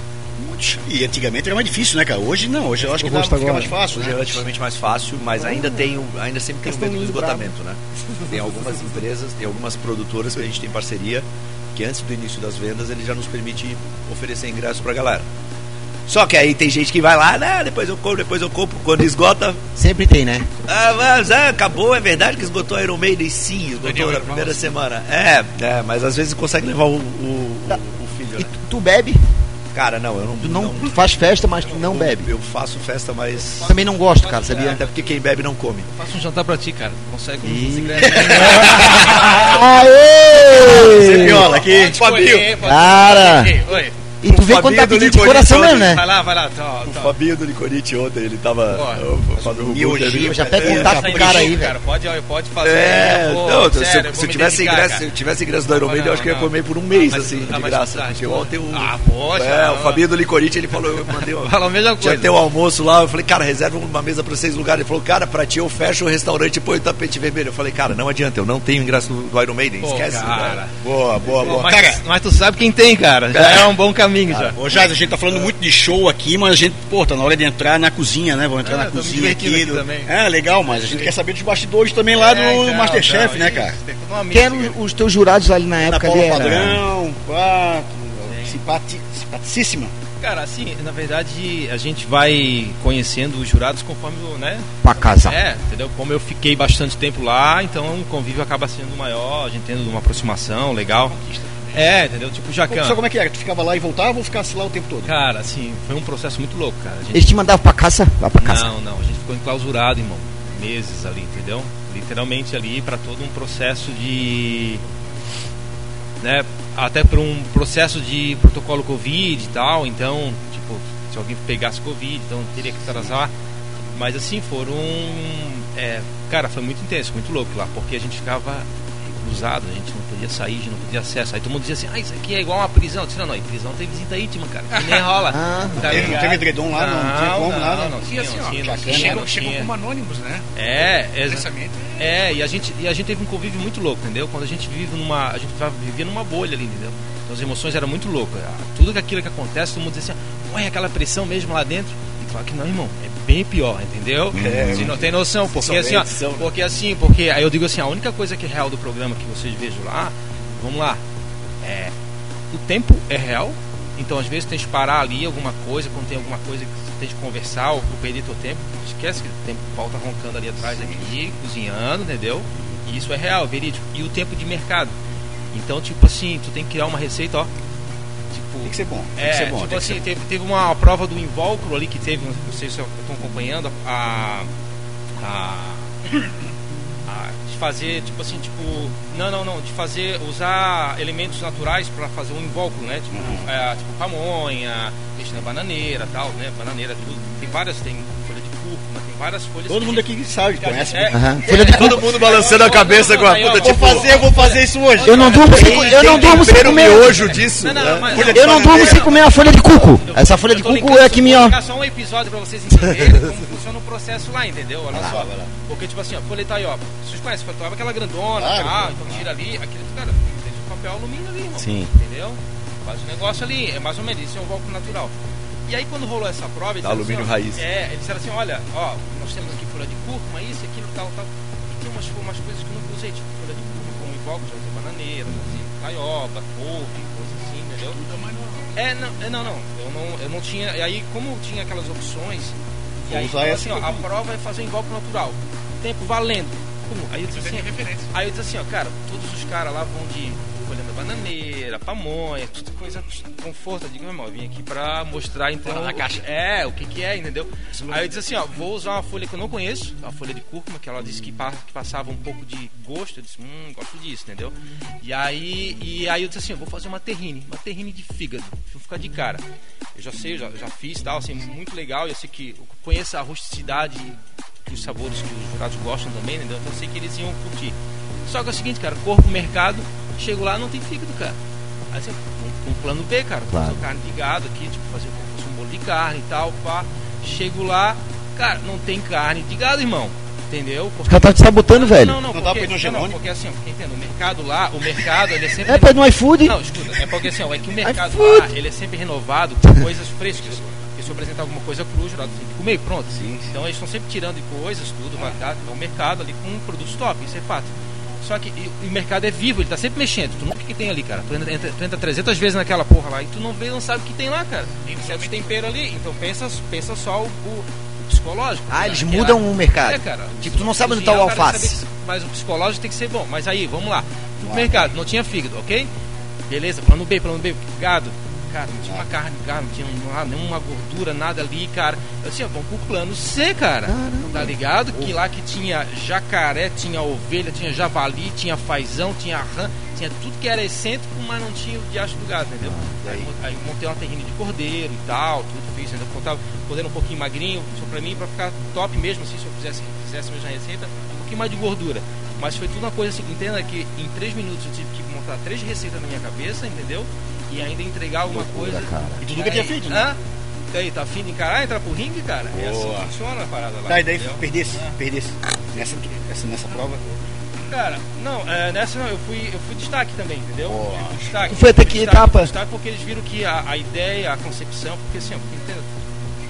muito chato. E antigamente era mais difícil, né, cara? Hoje não, hoje eu acho que dá, fica agora. mais fácil. Hoje é Né? relativamente mais fácil, mas ainda tem, o- ainda sempre tem Questão medo do esgotamento, né? Tem algumas empresas, tem algumas produtoras que a gente tem parceria que antes do início das vendas ele já nos permite oferecer ingresso pra galera. Só que aí tem gente que vai lá, né, depois eu compro, depois eu compro, quando esgota, Sempre tem, né? ah, mas ah, acabou, é verdade que esgotou a Iron Maiden? Sim, esgotou na fala primeira semana. É, é, mas às vezes consegue levar o, o, o- o filho, né? tu, tu bebe? Cara, não, eu não, Tu não, faz festa, mas tu não eu- bebe. Eu faço festa, mas... Também não gosto, cara, sabia? Até porque quem bebe não come. Faça um jantar pra ti, cara. Consegue um ingresso. (laughs) Aê! Viola aqui. Pode Cara! Oi. E tu O vê quando tá Fabinho do pedindo de coração mesmo, né? Vai lá, vai lá. Tá, O tá. Fabinho do Licorite ontem, ele tava eu, fazendo o miojinho, Já pega contato Tá pro cara aí, velho. cara. Pode, pode fazer. É, pô, não, se, sério, eu, se eu tivesse dedicar, ingresso, cara. se eu tivesse ingresso do Iron Maiden, eu acho que eu ia comer por um mês, Ah, mas- assim, ah, de mas- graça. ah, Porque pô. ontem o. Ah, poxa, é, o Fabinho do Licorite, ele falou, eu mandei. (laughs) Fala a mesma Tinha coisa. ter o almoço lá, eu falei, cara, reserva uma mesa pra seis lugares. Ele falou, cara, pra ti eu fecho o restaurante e põe o tapete vermelho. Eu falei, cara, não adianta, eu não tenho ingresso do, Iron Maiden, Pô, esquece. cara. né? Boa, boa, boa. Mas, Cara, mas tu sabe quem tem, cara. Já é um bom caminho já. Ô, Jaz, a gente tá falando muito de show aqui, mas a gente, pô, tá na hora de entrar na cozinha, né? Vamos entrar Ah, na cozinha aqui. aqui do- também. É, legal, mas a gente quer saber dos bastidores também lá do É, então, Masterchef, então, né, cara? eram os teus jurados ali na época Paula. Padrão, pá, simpati, simpaticíssima. Cara, assim, na verdade, a gente vai conhecendo os jurados conforme, o, né? Pra casar. É, entendeu? Como eu fiquei bastante tempo lá, então o convívio acaba sendo maior, a gente tendo uma aproximação legal. É, entendeu? Tipo Jacan. Só como é que era? Tu ficava lá e voltava ou ficasse lá o tempo todo? Cara, assim, foi um processo muito louco, cara. A gente Eles te mandavam pra caça? Lá pra caça. Não, não, a gente ficou enclausurado, irmão. Meses ali, entendeu? Literalmente ali para todo um processo de. Né, até para um processo de protocolo Covid e tal. Então, tipo, se alguém pegasse Covid, então teria que atrasar. Mas assim, foram. é, cara, foi muito intenso, muito louco lá, porque a gente ficava cruzado, a gente não podia sair, a gente não podia acesso. Aí todo mundo dizia assim: ah, isso aqui é igual uma prisão. Eu disse: não, não, em prisão tem visita íntima, cara. Que nem (laughs) rola. Ah. Tá Teve- ligado? teve edredom lá, não tinha como, nada? Não, E tinha, assim, não ó, tinha, não tinha, não chegam tinha. como anônimos, né? É, exa- Pensamento. é, e a gente e a gente teve um convívio muito louco, entendeu? Quando a gente vive numa, a gente vivia numa bolha ali, entendeu? Então as emoções eram muito loucas. Ah, Tudo aquilo que acontece, todo mundo dizia assim, ué, aquela pressão mesmo lá dentro. E claro que não, irmão, é bem pior, entendeu? Você não tem noção, porque assim, ó, porque assim, porque aí eu digo assim, a única coisa que é real do programa que vocês vejam lá, vamos lá, é o tempo é real. Então, às vezes, tem que parar ali alguma coisa, quando tem alguma coisa que você tem que conversar ou perder teu tempo. Esquece que o tempo o pau tá roncando ali atrás, aqui, cozinhando, entendeu? E isso é real, verídico. E o tempo de mercado. Então, tipo assim, tu tem que criar uma receita, ó. Tipo, Tem que ser bom, tem é, que ser bom. tipo assim, teve, teve uma prova do invólucro ali que teve, não sei se estão acompanhando, a, a, a de fazer, tipo assim, tipo, não, não, não, de fazer, usar elementos naturais para fazer um invólucro, né? Tipo, Uhum. é, tipo pamonha, peixe na bananeira, tal, né? Bananeira, tudo. Tem várias, tem tem várias folhas. Todo mundo aqui sabe, que a conhece. é, Aham. Folha de Todo mundo balançando a cabeça com a puta, vou tipo. Vou fazer, vou fazer isso hoje. Eu não durmo sem, eu não durmo sem comer. miojo disso. Não, não, né? Eu não durmo sem comer a folha de cuco. Essa folha de cuco é que vou me ó. linkar só um episódio pra vocês entenderem como funciona o processo lá, entendeu? Olha só. Porque, tipo assim, ó, folha Itaioba. Vocês conhecem folha Itaioba? Aquela grandona, tá? Então tira ali, aquele, cara, deixa o papel alumínio ali, irmão. Sim. Entendeu? Faz o negócio ali, é mais ou menos, isso é um válculo natural. E aí quando rolou essa prova, eles alumínio assim, ó, raiz. É, eles disseram assim, olha, ó, nós temos aqui folha de cúrcuma, isso, aquilo, tal, tal. E tem umas, umas coisas que eu nunca usei, tipo folha de cúrcuma, como invólucro, já usei bananeira, já usei taioba, couve, coisa assim, entendeu? É, não, é, não, não, eu não, eu não tinha, e aí como tinha aquelas opções, e aí usar assim, ó, a prova é fazer invólucro natural, tempo valendo. Aí eu disse assim, aí eu disse assim, ó, cara, todos os caras lá vão de folha da bananeira, pamonha, tudo coisa conforto. Eu digo, meu irmão, eu vim aqui pra mostrar então. na caixa. É, o que que é, entendeu? Aí eu disse assim, ó, vou usar uma folha que eu não conheço, a folha de cúrcuma, que ela disse que, pa- que passava um pouco de gosto. Eu disse, hum, gosto disso, entendeu? E aí, e aí eu disse assim, eu vou fazer uma terrine, uma terrine de fígado, vou ficar de cara. Eu já sei, eu já, já fiz tal, assim, muito legal. Eu sei que eu conheço a rusticidade que os sabores que os jurados gostam também, entendeu? Então eu sei que eles iam curtir. Só que é o seguinte, cara, corpo, mercado, chego lá, não tem fígado, cara. Aí você, um, um plano B, cara, Claro. fazer carne de gado aqui, tipo, fazer um bolo de carne e tal, pá. Chego lá, cara, não tem carne de gado, irmão. Entendeu? Porque... caras tá te sabotando, velho. Não, não, Não porque, dá pra ir no não, não, porque assim, ó, porque entenda, o mercado lá, o mercado, ele é sempre. É pra ir no iFood. Não, escuta, é porque assim, ó, é que o mercado lá, ele é sempre renovado com coisas frescas. Porque se eu apresentar alguma coisa crua, o jurado tem que comer pronto. Então eles estão sempre tirando de coisas, tudo. É um mercado ali com produtos top, isso é fato. Só que o mercado é vivo, ele tá sempre mexendo. Tu não sabe o que tem ali, cara. Tu entra, tu entra 300 vezes naquela porra lá e tu não vê, não sabe o que tem lá, cara. Tem certos temperos ali. Então pensa, pensa só o, o- psicológico. Ah, cara. eles mudam é- o mercado. É, cara. Tipo, tu não sabe onde tá o cara, alface. saber Mas o psicológico tem que ser bom. Mas aí, vamos lá. No mercado, não tinha fígado, ok? Beleza, plano B, plano B, gado. Cara, não tinha uma carne, gado, não tinha um- nenhuma gordura, nada ali, cara. Eu disse, ó, vamos pro plano C, cara. Tá ligado? Que lá que tinha jacaré, tinha ovelha, tinha javali, tinha fazão, tinha rã, tinha tudo que era excêntrico, mas não tinha o diacho do gado, entendeu? Aí, mo- aí montei uma terrine de cordeiro e tal, tudo fiz, ainda contava cordeiro um pouquinho magrinho, só pra mim, pra ficar top mesmo, assim, se eu fizesse, fizesse a mesma receita, um pouquinho mais de gordura. Mas foi tudo uma coisa assim, entenda que em três minutos eu tive que montar três receitas na minha cabeça, entendeu? E ainda entregar alguma coisa. E tu nunca tinha feito, né? E aí, tá afim de encarar, entrar pro ringue, cara? É assim Boa. que funciona a parada lá. Tá, e daí entendeu? perdesse, perdesse. Nessa, essa, nessa prova. Cara, não, é, nessa não, eu fui, eu fui destaque também, entendeu? Boa. Eu fui destaque. Tu foi até que destaque, etapa? Destaque porque eles viram que a, a ideia, a concepção, porque assim, ó, porque entenda,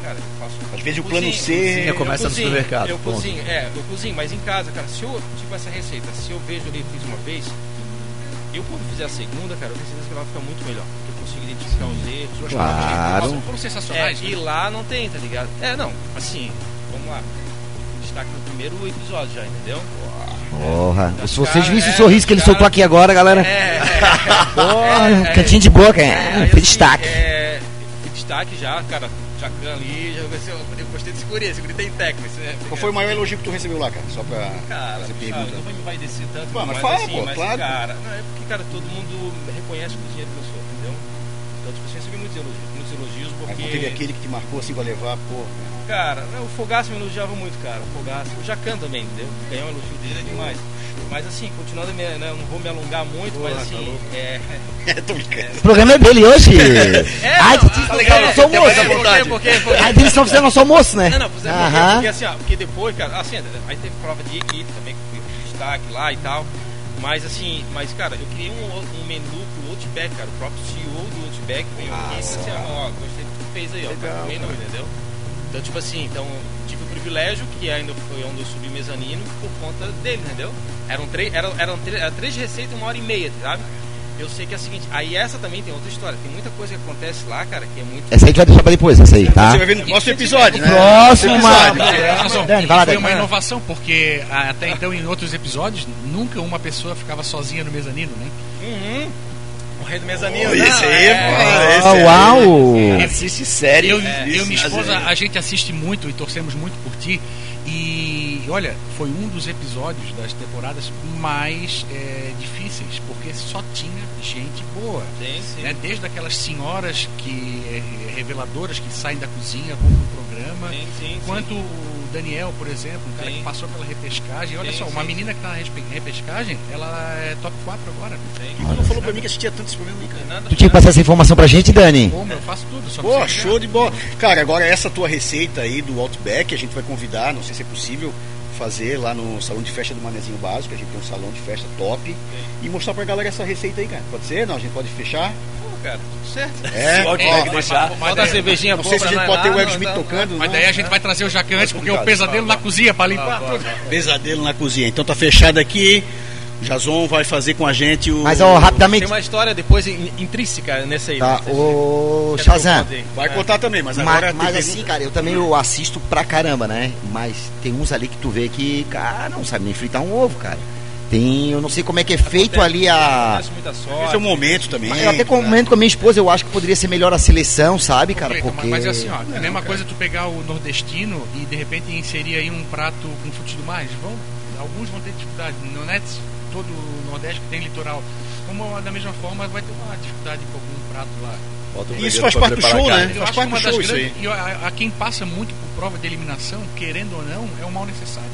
cara, eu faço. Às vezes o eu plano cozinho, C- eu começa eu no supermercado, Eu ponto. cozinho, é, eu cozinho, mas em casa, cara, se eu, tipo essa receita, se eu vejo ali, fiz uma vez, eu quando fizer a segunda, cara, eu tenho certeza que ela vai ficar muito melhor. Porque eu consigo identificar os erros. Claro. Foram, foram É, sensacionais. e né? lá não tem, tá ligado? É, não, assim, vamos lá. Destaque no primeiro episódio já, entendeu? Porra. Se vocês Cara, vissem é, o sorriso que ele cara- soltou aqui agora, galera. É, Porra, é, é. cantinho de boca, é, é. assim, destaque. É, destaque já, cara. Jacan ali, eu gostei de segurança, eu gritei em técnico. isso é- Qual foi o maior elogio que tu recebeu lá, cara? Só pra Cara, fazer pergunta. não vai me vai descer tanto, Pô, mas mas, fala, assim, pô, mas, claro. cara, não, é porque, cara, todo mundo reconhece o cozinheiro que eu sou, entendeu? Então, tipo, assim, eu recebi muitos elogios, muitos elogios, Mas porque... não teve aquele que te marcou assim pra levar, pô. Cara, o Fogaça me elogiava muito, cara. O Fogaça, o Jacan também, entendeu? Ganhar um elogio dele é demais. Mas assim, continuando, minha- né, eu não vou me alongar muito, mas tá assim, (laughs) é. Tô brincando. O programa é dele hoje. (laughs) É, Ai, não, ah, legal, é, eu sou é, moço. Por quê? Por quê? Por quê? Ai, eles estão fazendo nosso almoço, né? Não, não, porque, Aham. porque assim, ó, porque depois, cara, assim, aí teve prova de equipe também, que fui destaque lá e tal. Mas assim, mas cara, eu criei um, um menu pro Outback, cara. O próprio CEO do Outback veio aqui e disse assim, ó, gostei do que tu fez aí, ó. Tá bem não, entendeu? Então, tipo assim, então tive o privilégio, que ainda foi onde eu subi mezanino, por conta dele, entendeu? Eram três, eram, eram três, era três receitas uma hora e meia, sabe? Eu sei que é o seguinte, aí essa também tem outra história. Tem muita coisa que acontece lá, cara, que é muito. Essa aí tu vai deixar pra depois, essa aí, tá? Você vai ver no próximo episódio, né? Próximo, Episódio. mano. É. Dani, vai lá, foi Dani. uma inovação, porque até então em outros episódios nunca uma pessoa ficava sozinha no mezanino, né? Uhum. Rei do mezanino. Pô, não, esse aí, é, pô, esse Ah, uau! Assiste série. Eu, isso, eu e minha esposa, a gente assiste muito e torcemos muito por ti. E olha, foi um dos episódios das temporadas mais é, difíceis, porque só tinha gente boa. Sim, sim. né? Desde aquelas senhoras que é, reveladoras que saem da cozinha, vão pro programa, Sim, sim, quanto o Daniel, por exemplo, um cara Sim. que passou pela repescagem. Olha Sim, só, uma sim. menina que tá na repescagem, ela é top 4 agora. sim. Tu não falou pra mim que assistia tanto esse programa cara. Nada, Tu tinha que passar essa informação pra gente, Dani? Como eu faço tudo, só Pô, show de bola. Cara, agora essa tua receita aí do Outback, a gente vai convidar, não sei se é possível, fazer lá no salão de festa do Manezinho Básico, a gente tem um salão de festa top, e mostrar pra galera essa receita aí, cara. Pode ser? Não, a gente pode fechar? Cara, tudo certo. É, o Outback É, mas- deixar. mas- cervejinha não sei se a gente pode ter o Web Smith tocando, Mas não. daí a gente vai trazer o Jacan antes, porque é o pesadelo na cozinha pra limpar tudo. Pesadelo na cozinha. Então tá fechado aqui O Jason vai fazer com a gente o. Mas, ó, rapidamente. Tem uma história depois in- intrínseca nessa aí. Tá, né? que eu Shazam. Vai É. contar também, mas Mas, agora. mas tem assim, cara, eu também eu assisto pra caramba, né? Mas tem uns ali que tu vê que, cara, não sabe nem fritar um ovo, cara. Tem, eu não sei como é que é feito ali a. Esse é o momento também. Eu até comento com a minha esposa, eu acho que poderia ser melhor a seleção, sabe, cara? Porque. Mas assim, ó, é a mesma coisa tu pegar o nordestino e de repente inserir aí um prato com frutos do mar. Eles Vão, alguns vão ter dificuldade. Não é todo o Nordeste que tem litoral. Como da mesma forma vai ter uma dificuldade com algum prato lá. Um Isso vegueiro faz parte do show, a né? Eu Faz acho que parte uma do das show isso grandes. aí. e a, a quem passa muito por prova de eliminação, querendo ou não, é um mal necessário.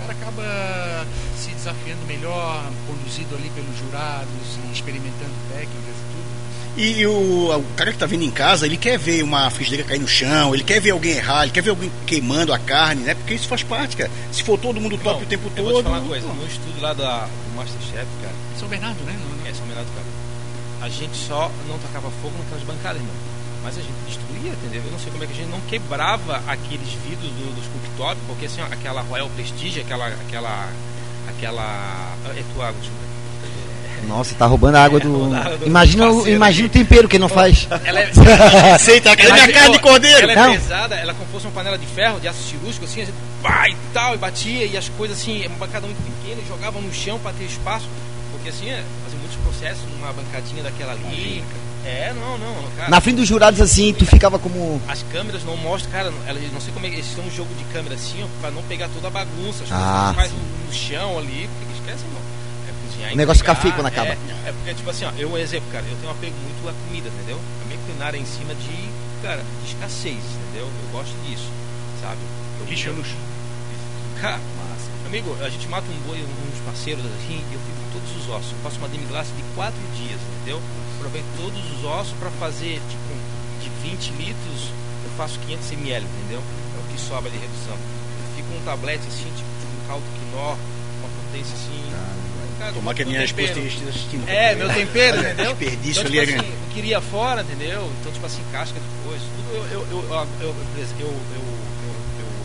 Cara acaba se desafiando melhor, conduzido ali pelos jurados e experimentando técnicas e tudo. E, o, o cara que tá vindo em casa, ele quer ver uma frigideira cair no chão, ele quer ver alguém errar, ele quer ver alguém queimando a carne, né? Porque isso faz parte, cara. Se for todo mundo top Não, o tempo eu todo. vou te falar uma coisa. No estudo lá da, do Masterchef, cara, São Bernardo, né? Não- não- é São Bernardo, cara, a gente só não tacava fogo naquelas bancadas, irmão. Mas a gente destruía, entendeu? Eu não sei como é que a gente não quebrava aqueles vidros do, dos cooktop, porque assim, aquela Royal Prestige, aquela. aquela. aquela. É tua água, deixa eu ver. Nossa, tá roubando a água É, do. do Imagina, o- parceiro imagina o tempero que ele não faz. Ela é, (laughs) Aceita, cadê ela minha é- carne de cordeiro? Ela é Não. pesada, ela é como se fosse uma panela de ferro, de aço cirúrgico, assim, a gente pá, e tal, e batia, e as coisas assim, uma bancada muito pequena, e jogavam no chão para ter espaço, porque assim, é, fazia muitos processos, uma bancadinha daquela ali. É, não, não, cara. Na frente dos jurados, assim, tu ficava como. As câmeras não mostram, cara, elas, não sei como é que eles têm um jogo de câmera assim, ó, pra não pegar toda a bagunça, as Ah, faz no, no chão ali, porque esquece, irmão. É cozinhar O negócio fica feio quando acaba. É, é porque, tipo assim, ó, eu, um exemplo, cara, eu tenho um apego muito à comida, entendeu? A minha culinária é em cima de, cara, de escassez, entendeu? Eu gosto disso, sabe? Eu Lixo é luxo. Cara, Amigo, a gente mata um boi, uns parceiros assim, e eu fico com todos os ossos. Eu faço uma demiglace de 4 dias, entendeu? Aproveito todos os ossos para fazer, tipo, de 20 litros, eu faço 500 ml, entendeu? É o que sobra de redução. Eu fico um tablete assim, tipo, de um caldo quinó, uma potência assim. Tá, Caramba. Cara, Tomar que a minha esposa esteja assistindo. É, meu tempero, entendeu? Desperdício então, tipo ali. Assim, eu queria fora, entendeu? Então, tipo assim, casca de coisa, tudo eu, eu, eu, eu, eu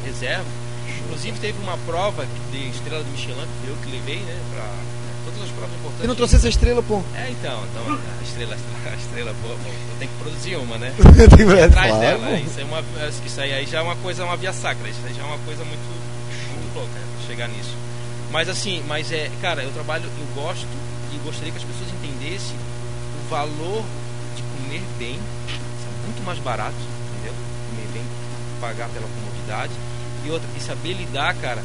reservo Inclusive, teve uma prova de estrela do Michelin, que eu que levei, né? Pra todas as provas importantes. Tu não trouxe essa estrela, pô. É, então, então a estrela, (laughs) a estrela, pô, pô, eu tenho que produzir uma, né? (laughs) Tem atrás claro, dela. pô. Isso, é uma, isso aí, aí já é uma coisa, uma via sacra. Isso aí já é uma coisa muito, muito louca, né, chegar nisso. Mas assim, mas é, cara, eu trabalho, eu gosto e gostaria que as pessoas entendessem o valor de comer bem, isso é muito mais barato, entendeu? Comer bem, pagar pela comodidade. E outra, e saber lidar, cara,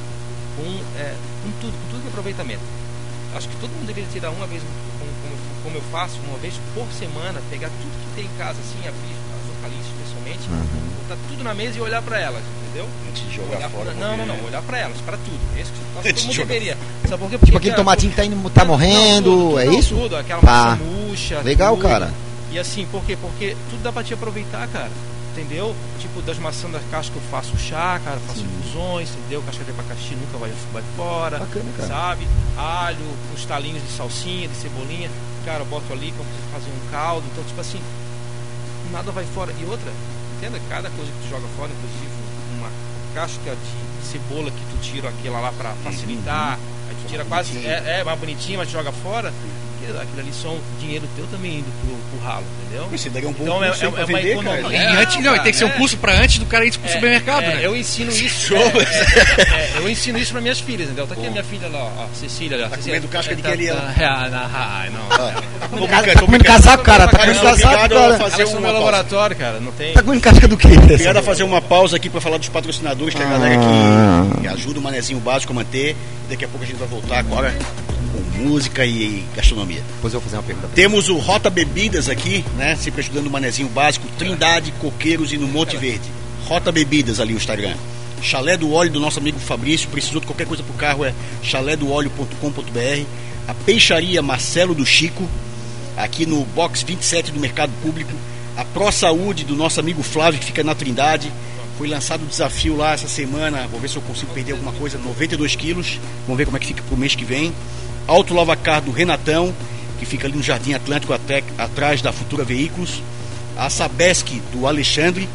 com, é, com tudo, com tudo que é aproveitamento. Acho que todo mundo deveria tirar uma vez, como, como, como eu faço, uma vez por semana, pegar tudo que tem em casa, assim, abrir as hortaliças especialmente, botar tudo na mesa e olhar para elas, entendeu? Antes de jogar Olhar fora. pra- não, não, não, olhar para elas, para tudo. Que acho que Antes todo mundo deveria. Sabe por quê? Tipo Porque, aquele cara, tomatinho que tá, indo, tá não, morrendo, tudo, tudo, é não, isso? Tudo, aquela Tá. massa murcha. Legal, tudo. cara. E assim, por quê? Porque tudo dá pra te aproveitar, cara. Entendeu? Tipo, das maçãs da casca eu faço chá, cara, faço infusões, entendeu? Casca de abacaxi nunca vai, vai fora. Bacana, cara. Sabe? Alho, uns talinhos de salsinha, de cebolinha. Cara, eu boto ali pra fazer um caldo. Então, tipo assim, nada vai fora. E outra, entenda, cada coisa que tu joga fora, inclusive uma casca de cebola que tu tira aquela lá pra facilitar. Aí tu tira quase. É, é mais bonitinho, mas tu joga fora. Aquilo, ali são dinheiro teu também indo pro, pro ralo, entendeu? Você daria um bom Então, é- curso é- pra é uma vender, economia. cara. E É, antes, não, tem que ser um é. curso pra antes do cara ir pro É, supermercado, é, né? Eu ensino isso. Show. é, é, eu ensino isso para minhas filhas, entendeu? Tá aqui a minha filha lá, ó, Cecília. Lá, Tá Cecília, comendo casca de tá- que tá- ó. é, não, Tá comendo casaco, cara. Tá comendo casaco, obrigado a cara. fazer Elas são uma no meu pausa. laboratório, cara. Não tem. Tá comendo casca do quê? Obrigado a fazer uma pausa aqui para falar dos patrocinadores, tem a galera que, que ajuda o Manezinho Básico a manter. Daqui a pouco a gente vai voltar agora música e gastronomia. Depois eu vou fazer uma pergunta. Temos o Rota Bebidas aqui, né? Sempre ajudando o Manezinho Básico, Trindade, Coqueiros e no Monte Verde. Rota Bebidas ali o Instagram. Chalé do Óleo do nosso amigo Fabrício. Precisou de qualquer coisa pro carro é chalédoóleo.com.br. A Peixaria Marcelo do Chico, aqui no box 27 do Mercado Público. A Pro Saúde do nosso amigo Flávio, que fica na Trindade. Foi lançado o desafio lá essa semana. Vou ver se eu consigo perder alguma coisa. 92 quilos. Vamos ver como é que fica pro mês que vem. Auto Lavacar do Renatão, que fica ali no Jardim Atlântico, atrás da Futura Veículos. A Sabesc do Alexandre.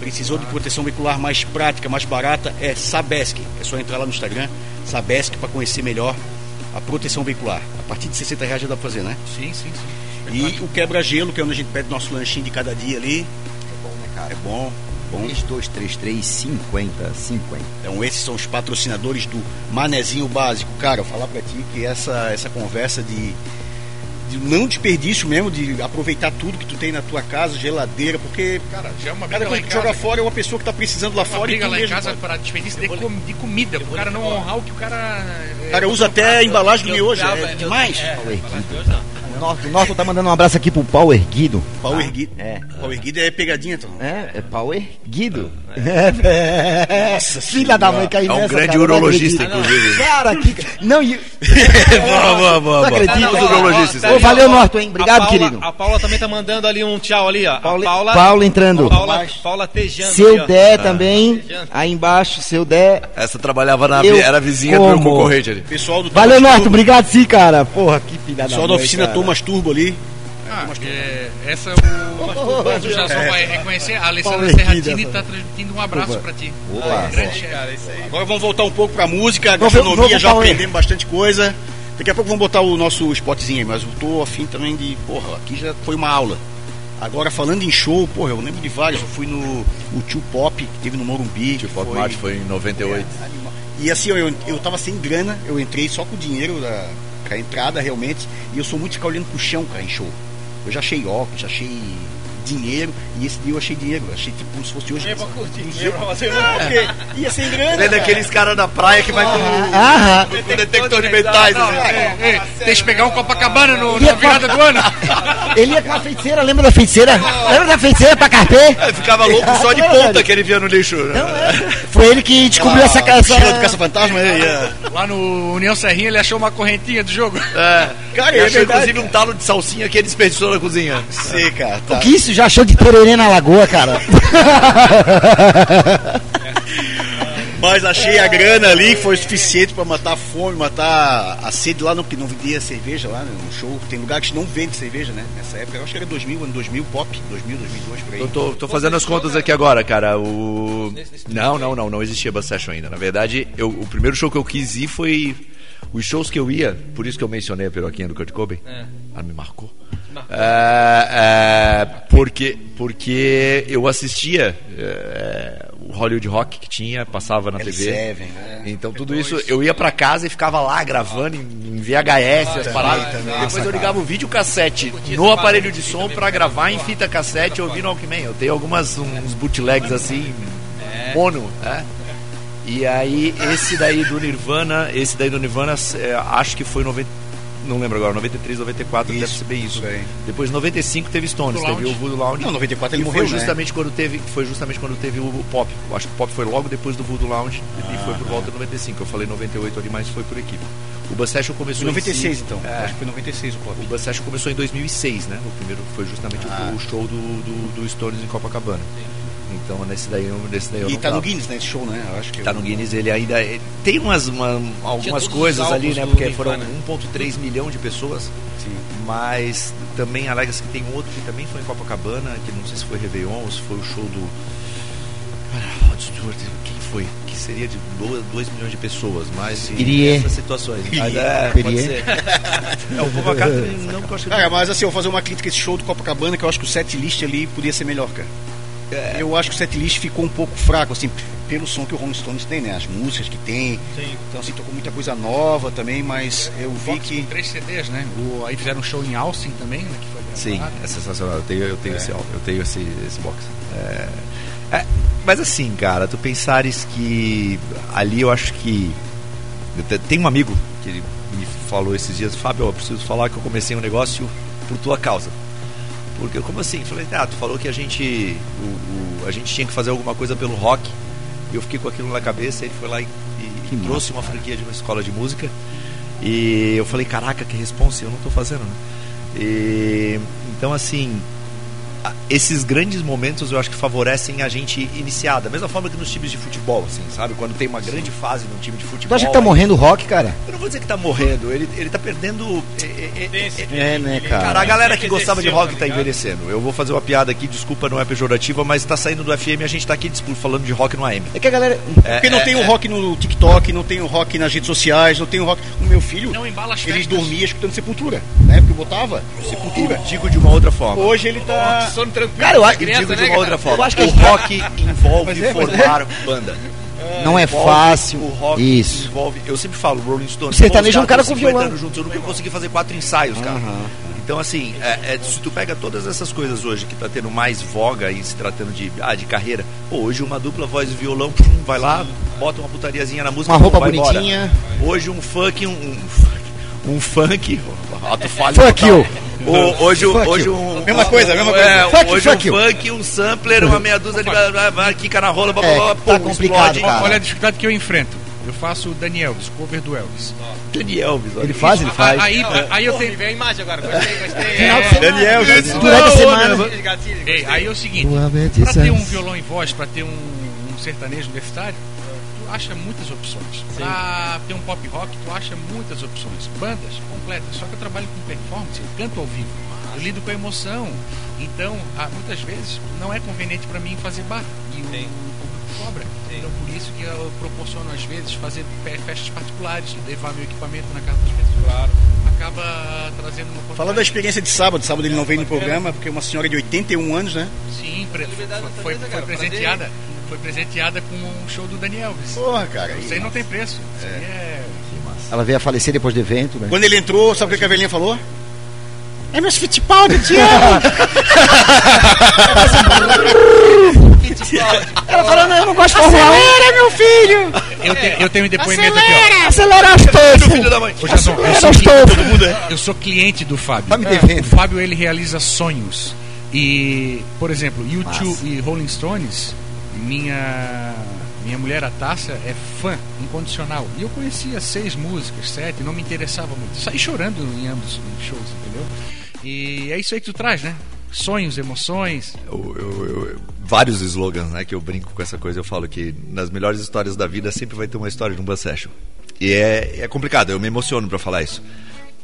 Precisou de proteção veicular mais prática, mais barata, é Sabesc. É só entrar lá no Instagram, Sabesc, para conhecer melhor a proteção veicular. A partir de 60 reais já dá pra fazer, né? Sim, sim, sim. E o quebra-gelo, que é onde a gente pede nosso lanchinho de cada dia ali. É bom, né, cara? É bom, bom. 3233 50 50. Então esses são os patrocinadores do Manezinho Básico. Cara, eu falar pra ti que essa, essa conversa de, de não desperdício mesmo, de aproveitar tudo que tu tem na tua casa, geladeira, porque Cara, já é uma cada briga lá coisa em que tu joga casa. fora é uma pessoa que tá precisando lá Uma fora e briga tu lá em casa pode- para desperdício de, com- de comida, pro cara não honrar o que o cara. é, O cara usa até a embalagem do miojo, é eu- demais. É, Power Norton, Norton tá mandando um abraço aqui pro pau erguido. Pau erguido. É. Pau erguido é pegadinha, então. É, é pau erguido. É, Filha da mãe caiu É um nessa, grande cara, não urologista, inclusive. Cara, que... (laughs) Não, e... (laughs) boa, boa, boa. Não acredito. Não, ó, urologistas. valeu, Norton, hein? Obrigado, a Paula, querido. A Paula também tá mandando ali um tchau ali, ó. Paula, a Paula, Paula entrando. Paula, Paula Tejano. Seu. Dé também, Tejano. aí embaixo, seu Dé. Essa trabalhava na. Eu era vizinha do meu como? concorrente ali. Pessoal do Valeu, Norton, obrigado sim, cara. Porra, que filha da Pessoal mãe, da oficina. Thomas Turbo ali. Ah, é, essa o (laughs) Banco já só vai reconhecer. A Alessandra Serratini dessa. tá transmitindo um abraço Opa. pra ti. Opa. Grande. Cara, isso aí. Agora vamos voltar um pouco pra música, ver- gastronomia, já aprendemos bastante coisa. Daqui a pouco vamos botar o nosso spotzinho aí, mas eu tô afim também de. Porra, aqui já foi uma aula. Agora falando em show, porra, eu lembro de vários. Eu fui no o Tio Pop, que teve no Morumbi. Tio Pop Mart foi em 98. animal. E assim, eu, eu tava sem grana, eu entrei só com o dinheiro da com a entrada realmente. E eu sou muito ficar olhando pro chão, cara, em show. Eu já achei óculos, já achei dinheiro, e esse dia eu achei dinheiro, eu achei tipo como se fosse hoje. Dinheiro pra curtir, Dinheiro pra fazer Ah, porque ia sem grana. Lembra cara. daqueles caras da praia que vai com, o detector de metais? Não, assim. ei, ei, deixa eu pegar um Copacabana no, na virada do ano. (laughs) Ele ia com a feiticeira, lembra da feiticeira? Lembra da feiticeira pra carpê? Ele ficava louco só de ponta que ele via no lixo. né? Foi ele que descobriu essa casa. Caça-fantasma. Lá no União Serrinha ele achou uma correntinha do jogo. É. Cara, Ele é achou inclusive um talo de salsinha que ele desperdiçou na cozinha. Sei, cara. Tá. O que isso já achou de tererê na lagoa, cara? (laughs) Mas achei a grana ali, foi suficiente pra matar a fome, matar a sede lá, não, porque não vendia cerveja lá né, no show. Tem lugar que não vende cerveja, né? Nessa época, eu acho que era 2000, ano 2000, pop, 2000, 2002, por aí. Eu tô, tô fazendo as contas aqui agora, cara. O... Não, não, não, não existia Bus Session ainda. Na verdade, eu, o primeiro show que eu quis ir foi. Os shows que eu ia, por isso que eu mencionei a peroquinha do Kurt Cobain. É. Ela me marcou. É, é, porque, porque eu assistia é, o Hollywood Rock que tinha, passava na TV. L7, né? Então tudo isso, eu ia pra casa e ficava lá gravando em em VHS, as paradas. Depois eu ligava o videocassete no aparelho de som pra gravar em fita cassete e ouvir no Walkman. Eu tenho algumas, uns bootlegs assim, mono, né? E aí, esse daí do Nirvana, esse daí do Nirvana, é, acho que foi 90, não lembro agora, 93, 94, deve Isso, ser bem isso. aí. Depois 95 teve Stones, Voodoo teve o. Voodoo Lounge. Não, 94 ele e morreu, foi né? justamente quando teve, foi justamente quando teve o, o Pop. Eu acho que o Pop foi logo depois do Voodoo Lounge e foi por volta de 95. Eu falei 98 ali, mas foi por equipe. O Bus Session começou Foi em 96 si- então. É, Acho que foi 96 o pop. o Bus Session começou em 2006, né? O primeiro foi justamente o- Ah. o, show do, do, do Stones em Copacabana. Então nesse daí, eu- nesse daí eu E tá no. Guinness, né? Esse show, né? Eu acho que Tá eu- no Guinness, ele ainda. ele- tem umas, uma- algumas coisas ali, né? Porque foram Nirvana. 1,3 milhão de pessoas. Sim. Mas também alega-se que tem outro que também foi em Copacabana, que não sei se foi Réveillon ou se foi o show do. Rod Stewart, quem foi? Que seria de 2 milhões de pessoas, mas Irie. essas situações. Mas é, pode ser. (laughs) É, o McCartney não que eu acho que Cara, mas assim, eu vou fazer uma crítica a esse show do Copacabana, que eu acho que o set list ali podia ser melhor, cara. É. Eu acho que o set list ficou um pouco fraco, assim, pelo som que o Rolling Stones tem, né? As músicas que tem. Sim. Então, assim, tocou muita coisa nova também, mas eu vi Fox que. três CDs, né? O, aí fizeram um show em Austin também, né? Que foi Sim, é sensacional. Eu tenho, eu tenho esse álbum, eu tenho esse, esse box. É, é, mas assim, cara, tu pensares que ali eu acho que. Tem um amigo que ele me falou esses dias, Fábio, eu preciso falar que eu comecei um negócio por tua causa. Porque como assim? Falei, ah, tu falou que a gente. O, o- a gente tinha que fazer alguma coisa pelo rock. E eu fiquei com aquilo na cabeça, ele foi lá e, e trouxe uma franquia de uma escola de música. E eu falei, caraca, que responsa, eu não tô fazendo, né? E, então assim, esses grandes momentos eu acho que favorecem a gente iniciar. Da mesma forma que nos times de futebol, assim, sabe? Quando tem uma grande fase num time de futebol. Tu acha que tá aí- morrendo o rock, cara? Eu não vou dizer que tá morrendo, ele, ele tá perdendo. é, é, é, É, né, cara? Cara, a galera que gostava de rock tá tá envelhecendo. Eu vou fazer uma piada aqui, desculpa, não é pejorativa, mas tá saindo do FM e a gente tá aqui falando de rock no AM. É que a galera. É, Porque não é, tem o é. rock no TikTok, não tem o rock nas redes sociais, não tem o rock. O meu filho, Não embala ele dormia escutando Sepultura. Na época eu botava Sepultura. Digo de uma outra forma. Hoje ele tá. Sono tranquilo. Cara, eu acho criança, digo de né, uma outra forma. Eu acho que o rock envolve formar banda. Não é Envolve- fácil. O rock Isso. envolve. Eu sempre falo, Rolling Stones. O sertanejo é um cara com têm 50 violão. juntos, eu nunca consegui fazer quatro ensaios, cara. Então, assim, é- é, se tu pega todas essas coisas hoje que tá tendo mais voga em se tratando de, ah, de carreira, pô, hoje uma dupla voz e violão, pum, (laughs) vai lá, bota uma putariazinha na música, Uma roupa vai embora. bonitinha. Hoje um funk, um, um, um funk, alto falho Fuck you. O- hoje, Fuck hoje you. um. Mesma coisa, mesma é, coisa. Fuck you, hoje fuck um you. funk, um sampler, uma meia dúzia de. vai- vai, Quica na rola, blá, blá, É, blá, tá complicado, explode. cara. Olha a dificuldade que eu enfrento. Eu faço o Dani Elvis, cover do Elvis. Daniel Elvis, olha. Ele faz, ele faz. Aí, aí eu tenho. veio a imagem agora. Gostei, gostei. Final de É, semana. Daniel, Durante a semana. gatilhos, Ei, aí é o seguinte, pra ter um violão em voz, pra ter um, um sertanejo universitário, tu acha muitas opções. Pra ter um pop rock, tu acha muitas opções. Bandas completas. Só que eu trabalho com performance, eu canto ao vivo. Eu lido com a emoção. Então, ah, muitas vezes, não é conveniente pra mim fazer bar. E o, o público cobra. Sim. Então, por isso que eu proporciono, às vezes, fazer fe- festas particulares, levar meu equipamento na casa das pessoas. Claro. Acaba trazendo uma Fala da experiência de sábado. Sábado ele não veio no programa, porque uma senhora de 81 anos, né? Sim, foi, foi, foi presenteada. Foi presenteada com um show do Daniel Elvis. Porra, cara. Isso aí não tem preço. Isso aí é. Ela veio a falecer depois do evento, né? Quando ele entrou, sabe o que a velhinha falou? É meus Fittipaldi, te amo! (laughs) Ela falou, não, eu não gosto de Fórmula 1. Acelera, meu filho! Eu, te- eu tenho um depoimento aqui, Acelera as Filho da mãe. ó. Ô, Jason, eu, Acelera sou, os tofos. eu sou cliente do Fábio. Tá me devendo. O Fábio ele realiza sonhos. E, por exemplo, YouTube e Rolling Stones, minha minha mulher a Tássia é fã incondicional. E eu conhecia seis músicas, sete, não me interessava muito. Saí chorando em ambos os shows, entendeu? E é isso aí que tu traz, né? Sonhos, emoções. Eu- eu- eu- vários slogans, né, que eu brinco com essa coisa. Eu falo que nas melhores histórias da vida sempre vai ter uma história de um session. E é, é complicado, eu me emociono pra falar isso.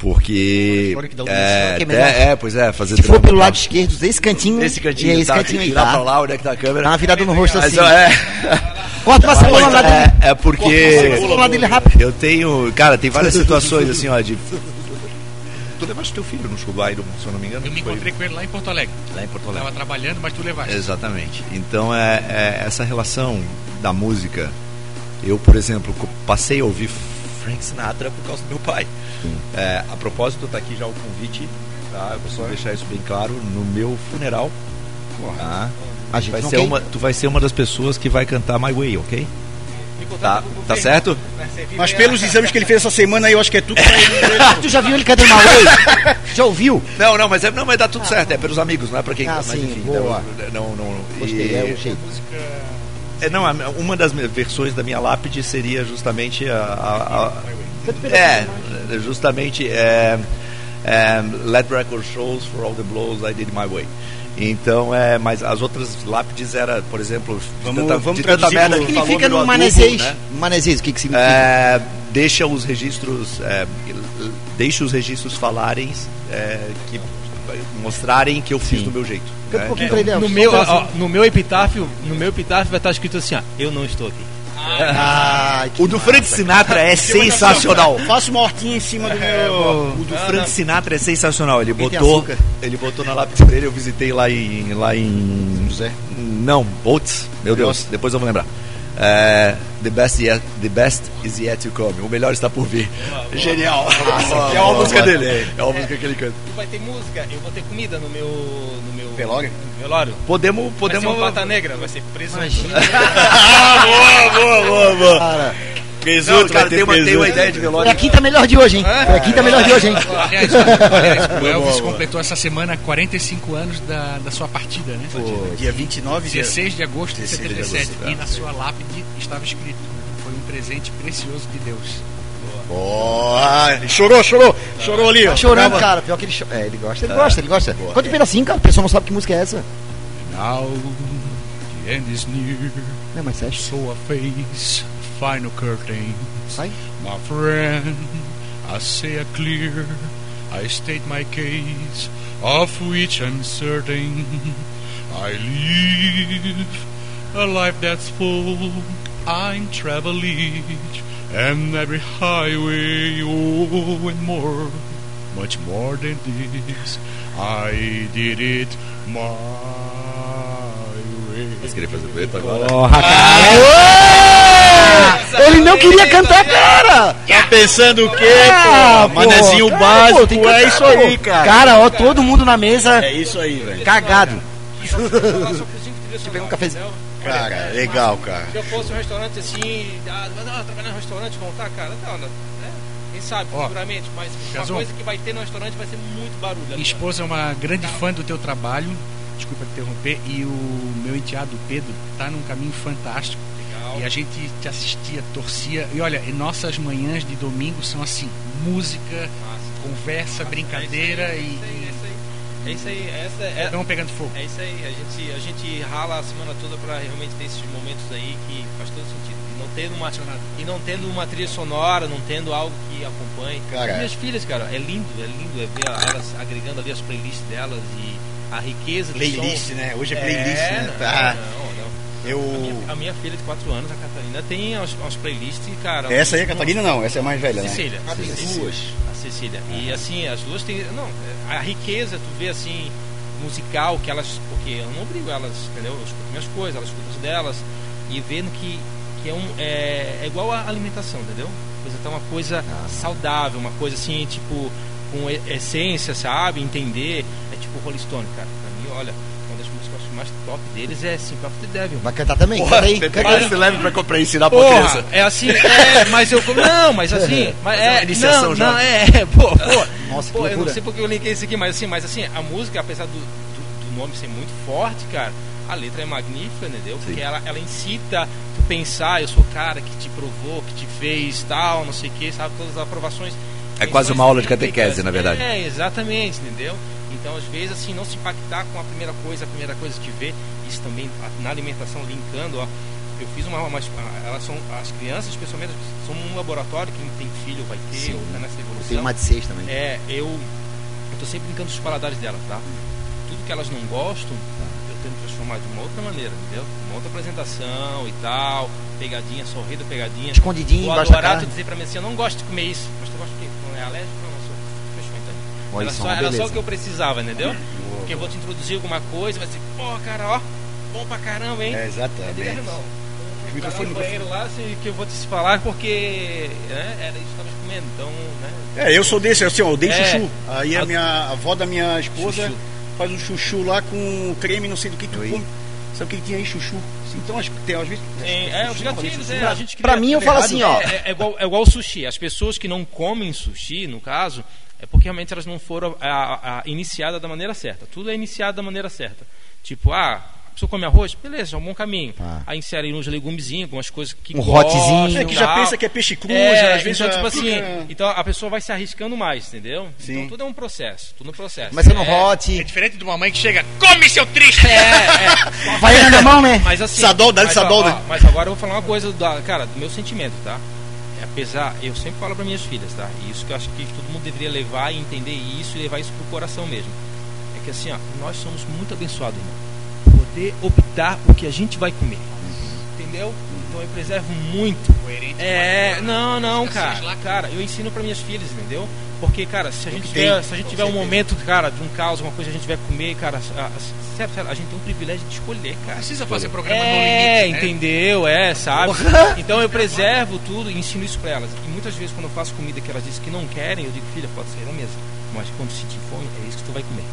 Porque. História que dá um É, que é é, pois é, fazer Se for drama pelo lado esquerdo, esse cantinho. Esse cantinho, e esse tá, cantinho aí, virar tá? pra lá, onde é que tá a câmera? Dá uma virada no rosto Mas, assim. é, Corta uma cebola lá dele. é, é porque. Lá dele rápido. Eu tenho. Cara, tem várias situações assim, ó, de. Tu levaste teu filho no show Iron, se eu não me engano? Eu me Foi encontrei com ele lá em Porto Alegre. Lá em Porto Alegre. Tava trabalhando, mas tu levaste. Exatamente. Então é, é essa relação da música. Eu, por exemplo, passei a ouvir Frank Sinatra por causa do meu pai. É, a propósito, tá aqui já o convite. Tá? Eu preciso deixar isso bem claro no meu funeral. Tá? A gente Vai não ser quer- uma, tu vai ser uma das pessoas que vai cantar My Way, ok? Tá, tá certo? Mas pelos exames que ele fez essa semana aí, eu acho que é tudo pra ele. (laughs) Tu já viu ele cantando uma Way? Já ouviu? Não, não, mas, é, não, mas dá tudo certo. É pelos amigos, não é pra quem. Ah, mas sim, enfim, boa. não, não, não, Gostei, e- é o jeito. É, não, uma das versões da minha lápide seria justamente a. a- a- é, justamente. É, é, Let record shows for all the blows I did my way. Então, é, mas as outras lápides era, por exemplo, Vamos- tanta, vamos de tanta merda que Significa no manezês. né? Manezês, o que que significa? É, deixa os registros é, deixa os registros falarem é, que mostrarem que eu fiz Sim. do meu jeito né? um pouquinho pra ele, No meu, ó, no meu epitáfio, no meu epitáfio vai estar escrito assim, ó, eu não estou aqui. Ai, que o do Frank Sinatra é sensacional (laughs) Faço uma hortinha em cima do meu. o do Frank Sinatra é sensacional ele botou ele botou na lápide dele eu visitei lá em lá em José. não Boltz meu Deus depois eu vou lembrar É, the best yet, the best is yet to come o melhor está por vir genial Ah, é uma música dele é uma música que ele canta vai ter música, eu vou ter comida no meu. no meu. Velório? velório. podemos Vai podemos ser um pata negra, vai ser preso. (laughs) Ah, boa, boa, boa, boa. Cara, Não, cara, tem uma, tem uma ideia de foi velório. a quinta melhor de hoje, hein? Foi a quinta melhor de hoje, hein? Aliás, o Elvis completou essa semana 45 anos da, da sua partida, né? Dia 29 de 16 de agosto de 16 de 77. agosto, é. E na sua lápide estava escrito: Foi um presente precioso de Deus. Boa. Chorou, chorou. Chorou ali, ó. Tá chorando, Tava- cara. Pior que ele chora. É, ele gosta, ele gosta, ele gosta. Quando tu assim, cara, a pessoa não sabe que música é essa. Now the end is near, Não, mas é so I face final curtain. My friend, I say it clear, I state my case, of which I'm certain. I live a life that's full, I'm traveling, and every highway, oh, and more, much more than this. I did it my way. Você queria fazer dueto agora? Porra, cara. Ele não queria cantar, cara. Tá pensando o quê, Ah, pô? Manezinho cara, básico, pô, é cantar, isso pô. aí, cara. Cara, ó, todo mundo na mesa É isso aí, velho. cagado. Te pega um cafezinho. Cara, legal, cara. Se eu fosse um restaurante assim, ah, não, trabalhar no restaurante, montar, cara, não, não, né? Quem sabe, Ó, futuramente, mas uma coisa que vai ter no restaurante vai ser muito barulho. Minha ó. esposa é uma grande fã do teu trabalho, desculpa te interromper, e o meu enteado Pedro tá num caminho fantástico. Legal. E a gente te assistia, torcia. E olha, e nossas manhãs de domingo são assim: música, Massa. conversa, brincadeira é e. isso aí, é isso aí. É isso aí, essa é, Estão pegando fogo. é isso aí. A gente, a gente rala a semana toda pra realmente ter esses momentos aí que faz todo sentido. E não tendo uma, e não tendo uma trilha sonora, não tendo algo que acompanhe. Cara, As minhas filhas, cara, é lindo, é lindo é ver elas agregando ali as playlists delas e a riqueza do Playlist, som. né? Hoje é playlist, é, né? não, Tá. não, não. A Eu. minha, a minha filha de 4 anos, a Catarina, tem as, as playlists, cara. Essa aí é a Catarina, não. Essa é a mais velha, né? Cecília. Ah, tem Cecília. duas. A Cecília. E assim, as duas têm. Não, a riqueza, tu vê assim, musical, que elas. Porque eu não obrigo elas, entendeu? Eu escuto minhas coisas, elas escutam as delas. E vendo que, que é, um, é, é igual a alimentação, entendeu? Apresentar uma coisa saudável, uma coisa assim, tipo, com essência, sabe? Entender. É tipo o Rolling Stone, cara. Pra mim, olha, uma das músicas que eu acho mais top deles é Simple of the Devil. Vai cantar também? Porra, Canta aí, canta que aí. se leve pra, pra ensinar pra Porra, criança. é assim, é, mas eu. Não, mas assim. Mas Fazer uma é, iniciação não, já. não, é, é, pô, pô. Nossa, que pô, eu não sei porque eu linkei isso aqui, mas assim, mas assim, a música, apesar do, do, do nome ser muito forte, cara, a letra é magnífica, entendeu? Porque ela, ela incita tu pensar, eu sou o cara que te provou, que te fez tal, não sei o que, sabe, todas as aprovações. É quase uma aula de catequese, na verdade. É, exatamente, entendeu? Então, às vezes, assim, não se impactar com a primeira coisa, a primeira coisa que vê, isso também na alimentação, linkando, ó. Eu fiz uma, uma elas são as crianças, especialmente, são um laboratório, quem tem filho vai ter, Sim. ou tá nessa evolução. Tem uma de seis também. É, eu, eu tô sempre brincando dos paladares delas, tá? Tudo que elas não gostam, eu tento transformar de uma outra maneira, entendeu? Uma outra apresentação e tal, pegadinha, sorrido, pegadinha. Escondidinho, O tu dizer pra mim assim, eu não gosto de comer isso, mas tu gosta de quê? Não é alérgico? Não, não sou. Fechou então. Olha, Era é só, era só o que eu precisava, entendeu? Porque eu vou te introduzir alguma coisa, vai ser, pô, cara, ó, bom pra caramba, hein? É, exatamente. irmão. Microfone, no banheiro lá, assim, que eu vou te falar porque né, era isso que eu tava comendo, então, né? É, eu sou desse, assim, ó, eu dei É. chuchu. Aí a A- minha a avó da minha esposa Chuchu. Faz um chuchu lá com creme, não sei do que tu Oi. come. Sabe o que tinha aí, chuchu? Então, acho que tem, às vezes. Tem, é, os gatilhos, chuchu, é, a gente Pra mim, eu falo assim, ó. É, é- igual, é igual o sushi. As pessoas que não comem sushi, no caso, é porque realmente elas não foram a, a- a- iniciadas da maneira certa. Tudo é iniciado da maneira certa. Tipo, ah, a pessoa come arroz, beleza, é um bom caminho. Ah. Aí insere uns legumezinhos, algumas coisas que Um hotzinho. É que já tal. pensa que é peixe cru, É, já, às vezes então, já tipo assim, então a pessoa vai se arriscando mais, entendeu? Sim. Então tudo é um processo, tudo é um processo. No é, É hot, diferente de uma mãe que chega, come seu triste! É, é. (laughs) vai na mão, né? Mas assim. Sadol, dá-lhe mas, Sadol, ó, né? Mas agora eu vou falar uma coisa, da, cara, do meu sentimento, tá? É, Apesar, eu sempre falo para minhas filhas, tá? E isso que eu acho que todo mundo deveria levar e entender isso e levar isso pro coração mesmo. É que assim, ó, nós somos muito abençoados, irmão. Poder optar o que a gente vai comer. Entendeu? Então eu preservo muito. É, não, não, cara. Cara, eu ensino para minhas filhas, entendeu? Porque, cara, se a gente tiver, se a gente tiver um momento, cara, de um caos, uma coisa que a gente vai comer, cara, sério, sério, a gente tem um privilégio de escolher, cara. Precisa fazer programa É, no limite, né? entendeu? É, sabe? Então eu preservo tudo e ensino isso pra elas. E muitas vezes quando eu faço comida que elas dizem que não querem, eu digo, filha, pode sair da mesa. Mas quando sentir fome, é isso que tu vai comer.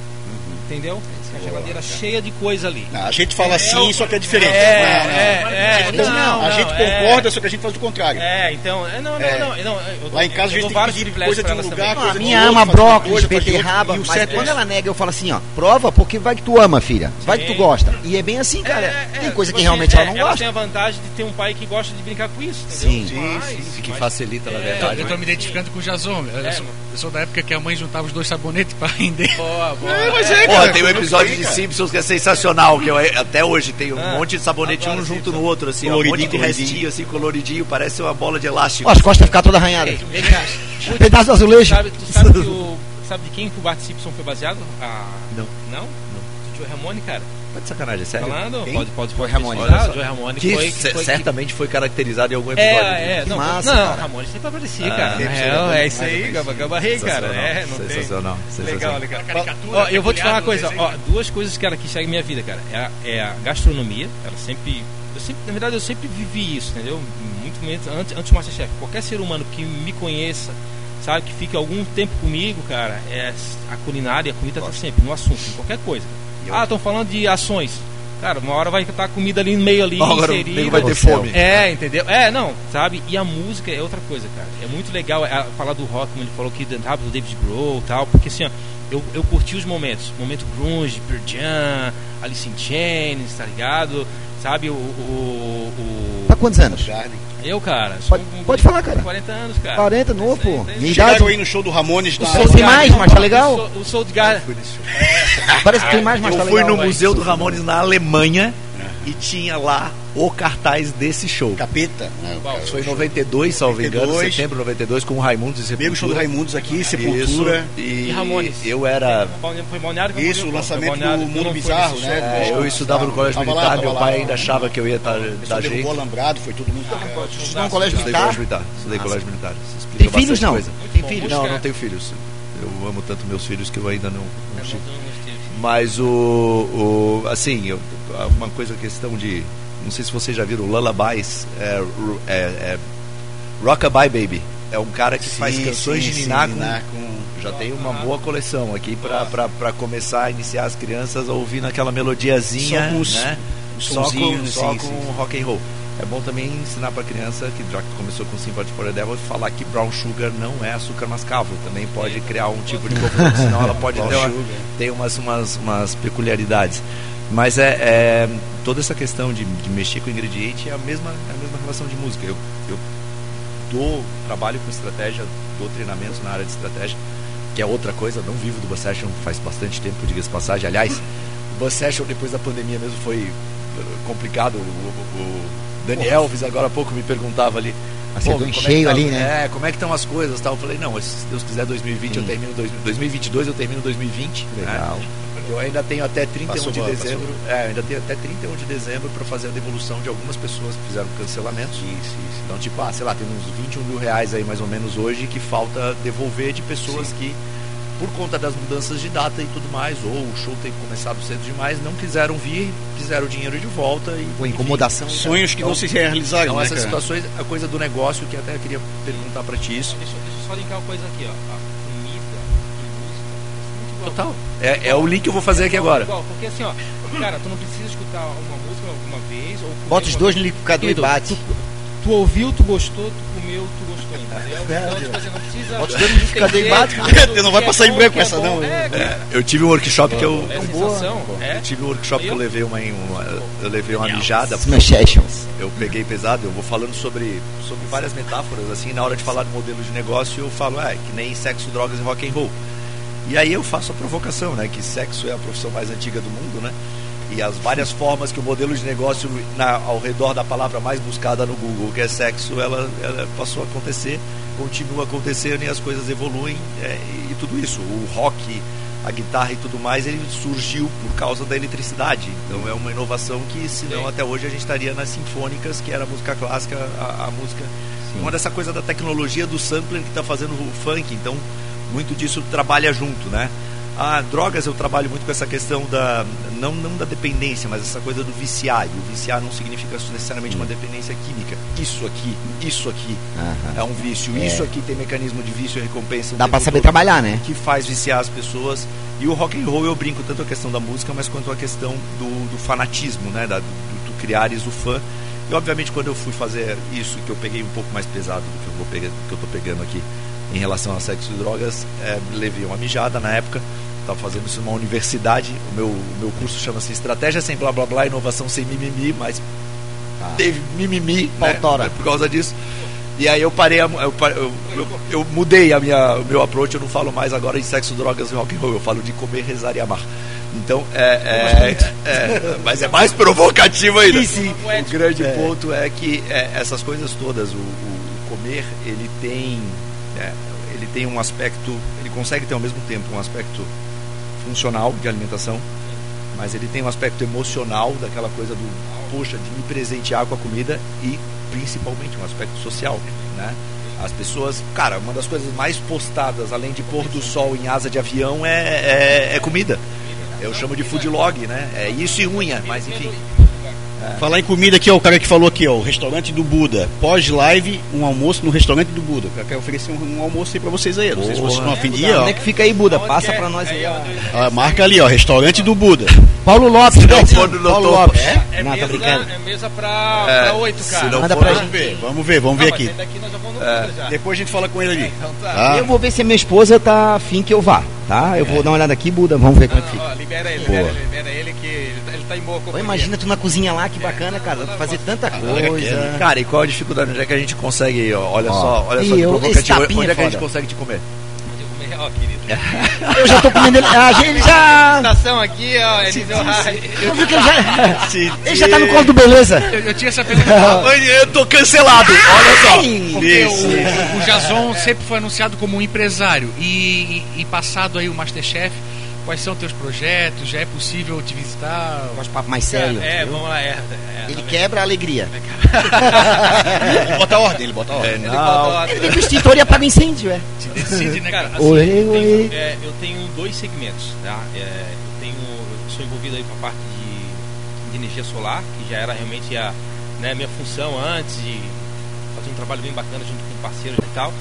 Entendeu? A geladeira cheia de coisa ali. Não, a gente fala assim, só que é diferente. É, Não, não. é, é, Não, não, a gente não, concorda, é. só que a gente faz o contrário. É, então, é, não, não, É. não, não, eu Lá em casa a gente tem que vários pedir coisa de um lugar, coisa A minha ama brócolis, beterraba, e o mas certo é quando ela nega, eu falo assim, ó, prova porque vai que tu ama, filha. Vai que tu gosta. E é bem assim, cara. É, é, Tem coisa que realmente é, ela não Ela gosta. tem a vantagem de ter um pai que gosta de brincar com isso, entendeu? Sim. E que facilita, na É, verdade. Eu tô me identificando com o Jason. Eu, É, sou, mano. eu sou da época que a mãe juntava os dois sabonetes pra render. Boa, boa. mas (laughs) é, Porra, tem um episódio de. Simpsons que é sensacional, que eu, até hoje tem um Ah, monte de sabonete um junto no outro, assim, um monte Coloridinho, de coloridinho. restinho, assim, coloridinho, parece uma bola de elástico. As costas ficam arranhadas. Vem cá. Um pedaço do azulejo. Sabe, tu sabe, que o, sabe de quem que o Bart Simpson foi baseado? Ah, Não. Não? Não. Do Joe Ramone, cara. Tá de sacanagem, é sério? Falando? Quem? Pode, pode, pode Ramone. pesquisar, Olha só. Joe Ramone Que, foi, foi certamente foi caracterizado em algum episódio. É, é, Que não, massa, não, cara. Ramone sempre aparecia, Ah, cara. Na sempre real, é isso aí, Gaba- gabarrei, cara. É, não tem. sensacional, sensacional. Legal, legal. Caricatura, Ó, eu vou te falar uma coisa, ó, duas coisas, cara, que seguem minha vida, cara. É a, é a gastronomia, ela sempre. Eu sempre, na verdade, eu sempre vivi isso, entendeu? Muito momento antes, antes do Masterchef. Qualquer ser humano que me conheça, sabe, que fique algum tempo comigo, cara, é a culinária, a comida tá sempre no assunto, em qualquer coisa. Ah, estão falando de ações. Cara, uma hora vai estar comida ali no meio ali, Agora inserida. vai ter fome. É, entendeu? É, não, sabe? E a música é outra coisa, cara. É muito legal é, falar do rock, como ele falou aqui, do David Grohl e tal, porque assim, ó, eu, eu curti os momentos. Momento grunge, Pearl Jam, Alice in Chains, tá ligado? Sabe, o... o, o- Tá quantos anos? Garden. eu, cara, sou Pode- um- pode falar, cara. 40 anos, cara. 40, novo, pô. Minha idade. aí no show do Ramones. O som tem mais, mas tá legal? O Soul- de Gar... Parece que tem mais, mas Eu tá fui legal. no Museu do Ramones na Alemanha e tinha lá o cartaz desse show. Capeta. né, Qual? foi em 92, salvo engano, 92. setembro de 92, com o Raimundos e Primeiro show do Sepultura. Raimundos aqui, Sepultura. Isso, e E Ramones. eu era... Foi Balneário que Isso, o lançamento do Mundo Bizarro, né? é, eu estudava no colégio Tava lá, militar, tava meu lá. pai ainda achava que eu ia estar da gente. derrubou alambrado, foi todo mundo. Pode Estudou no colégio Estudei militar? colégio militar, estudei colégio militar. Tem filhos, não? Tem filhos? Não, não tenho filhos. Eu amo tanto meus filhos que eu ainda não, não Mas o, o assim, uma coisa questão de, não sei se vocês já viram, Lullabies, é, é, é Rockabye Baby. É um cara que faz Sim, canções sim, de sim, ninar com, ninar com- já tem uma boa coleção aqui pra começar a iniciar as crianças a ouvir aquela melodiazinha, Só com né? os Só com, só com rock and roll. É bom também ensinar pra criança que já que começou com Sympathy for the Devil falar que brown sugar não é açúcar mascavo, também pode criar um tipo de confusão, senão ela pode (laughs) ter uma, tem umas, umas, umas peculiaridades. Mas é, é toda essa questão de, de mexer com o ingrediente é a mesma, é a mesma relação de música. Eu, eu dou trabalho com estratégia, dou treinamentos na área de estratégia, que é outra coisa, não vivo do Bus Session faz bastante tempo, diga-se de passagem. Aliás, o Bus Session depois da pandemia mesmo foi eh, complicado. O, o- o Dani Elvis agora há pouco me perguntava ali. Acertou "Pô, em como é que cheio tá- ali, né? É, como é que estão as coisas tal? Eu falei, não, se Deus quiser 2020 eu Sim. termino dois- 2022 eu termino 2020. né? Legal. Eu ainda tenho até 31 Passou de dezembro. É, eu ainda tenho até 31 de dezembro para fazer a devolução de algumas pessoas que fizeram cancelamentos. Então, tipo, ah, sei lá, tem uns 21 mil reais aí mais ou menos hoje que falta devolver de pessoas que, por conta das mudanças de data e tudo mais, ou o show ter começado cedo demais, não quiseram vir, fizeram o dinheiro de volta e. Pô, incomodação. Sonhos que não se realizaram, Então, né, essas cara? situações, a coisa do negócio, que até eu queria perguntar para ti isso. Deixa, deixa eu só linkar uma coisa aqui, ó. A comida e música. é muito igual. Total. É, é o link que eu vou fazer aqui agora. Igual, porque assim, ó, cara, tu não precisa escutar uma música alguma vez. Ou Bota os dois no liquidificador e bate. Tu, tu ouviu, tu gostou, tu comeu, tu gostou, entendeu? Então, tipo assim, não precisa. Bota os dois no liquidificador e bate. Tu não vai passar em branco essa, não. É, Eu tive um workshop que eu. é. É. Eu tive um workshop que eu levei uma, eu levei uma mijada. Smash Sessions. Eu peguei pesado, eu vou falando sobre, sobre várias metáforas, assim, na hora de falar de modelo de negócio, eu falo, é, que nem sexo, drogas e rock and roll. E aí eu faço a provocação, né, que sexo é a profissão mais antiga do mundo, né? E as várias formas que o modelo de negócio na, ao redor da palavra mais buscada no Google, que é sexo, ela, ela passou a acontecer, continua acontecendo e as coisas evoluem é, e tudo isso. O rock, a guitarra e tudo mais, ele surgiu por causa da eletricidade. Então é uma inovação que, senão Sim. até hoje a gente estaria nas sinfônicas, que era a música clássica, a, a música. Uma dessa coisa da tecnologia do sampler que está fazendo o funk. Então, muito disso trabalha junto, né? Ah, drogas eu trabalho muito com essa questão da não, não da dependência, mas essa coisa do viciar. E o viciar não significa necessariamente uma dependência química. Isso aqui, isso aqui é um vício. É. Isso aqui tem mecanismo de vício e recompensa. Dá pra saber trabalhar, né? Que faz viciar as pessoas. E o rock and roll eu brinco tanto a questão da música, mas quanto a questão do, do fanatismo, né? Da, do, do criares o fã. E obviamente quando eu fui fazer isso, que eu peguei um pouco mais pesado do que eu, vou pegar, do que eu tô pegando aqui em relação a sexo e drogas, é, levei uma mijada na época. Estava fazendo isso numa universidade. O meu, o meu curso chama-se Estratégia sem blá blá blá, inovação sem mimimi, mas teve mimimi né, por causa disso. E aí eu parei, eu, eu, eu, eu mudei a minha, o meu approach, eu não falo mais agora de sexo, drogas e rock and roll, eu falo de comer, rezar e amar. Então, é, é, é, mas é mais provocativo ainda. O grande ponto é que é, essas coisas todas, o- o comer, ele tem, é, ele tem um aspecto, ele consegue ter ao mesmo tempo um aspecto funcional de alimentação, mas ele tem um aspecto emocional daquela coisa do, poxa, de me presentear com a comida e principalmente um aspecto social, né? As pessoas, cara, uma das coisas mais postadas, além de pôr do sol em asa de avião, é, é, é comida. Eu chamo de food log, né? É isso e unha, mas enfim. Falar em comida aqui, ó, o cara que falou aqui, ó, o restaurante do Buda. Pós-live, um almoço no restaurante do Buda. Eu quero oferecer um, um almoço aí pra vocês aí. Não sei se vocês estão a fim de ir, ó. Onde é que fica aí, Buda? Onde Passa é? pra nós aí. Ó. Ah, marca ali, ó, restaurante do Buda. Paulo Lopes, não Paulo doutor. Lopes. É Não, tá mesa, brincando. é mesa pra, É, pra cara. não Manda for- pra Vamos gente. ver, vamos ver, vamos Não, ver aqui. saindo daqui nós já vamos no É, Buda já. Depois a gente fala com ele ali. Então tá. Tá? Eu vou ver se a minha esposa tá afim que eu vá, tá? Eu vou dar uma olhada aqui, Buda, vamos ver como é que Não, fica. ó, libera ele, Boa. libera ele, libera ele Pô, imagina tu na cozinha lá, que bacana, cara. Dá pra fazer tanta coisa. Cara, e qual a dificuldade? Onde é que a gente consegue, ó, olha Ó. só, olha Ih, só que eu- provocativo. Onde é é que a gente foda. consegue te comer? Ó, querido. (laughs) Eu já tô comendo ele. Ah, ele já. Apresentação aqui, ó, é. Eu vi que ele já. (laughs) Ele já tá no colo do beleza. Eu, eu tinha essa pergunta. (laughs) Eu tô cancelado, olha só. Porque o, o, o Jason sempre foi anunciado como um empresário. E, e, e passado aí o Masterchef, quais são teus projetos? Já é possível te visitar? Gosto papo mais sério. É, entendeu? vamos lá, é. é Ele quebra a alegria. (laughs) Ele bota a ordem, ele bota a ordem. É, Ele não. bota- Ele liga o extintor e apaga (laughs) incêndio, é. Te decide, né, Cara, assim, Oi, eu, oi. tenho, é, eu tenho dois segmentos, tá? É, eu tenho, eu sou envolvido aí com a parte de, de energia solar, que já era realmente a né, minha função antes de fazer um trabalho bem bacana junto com parceiros e tal.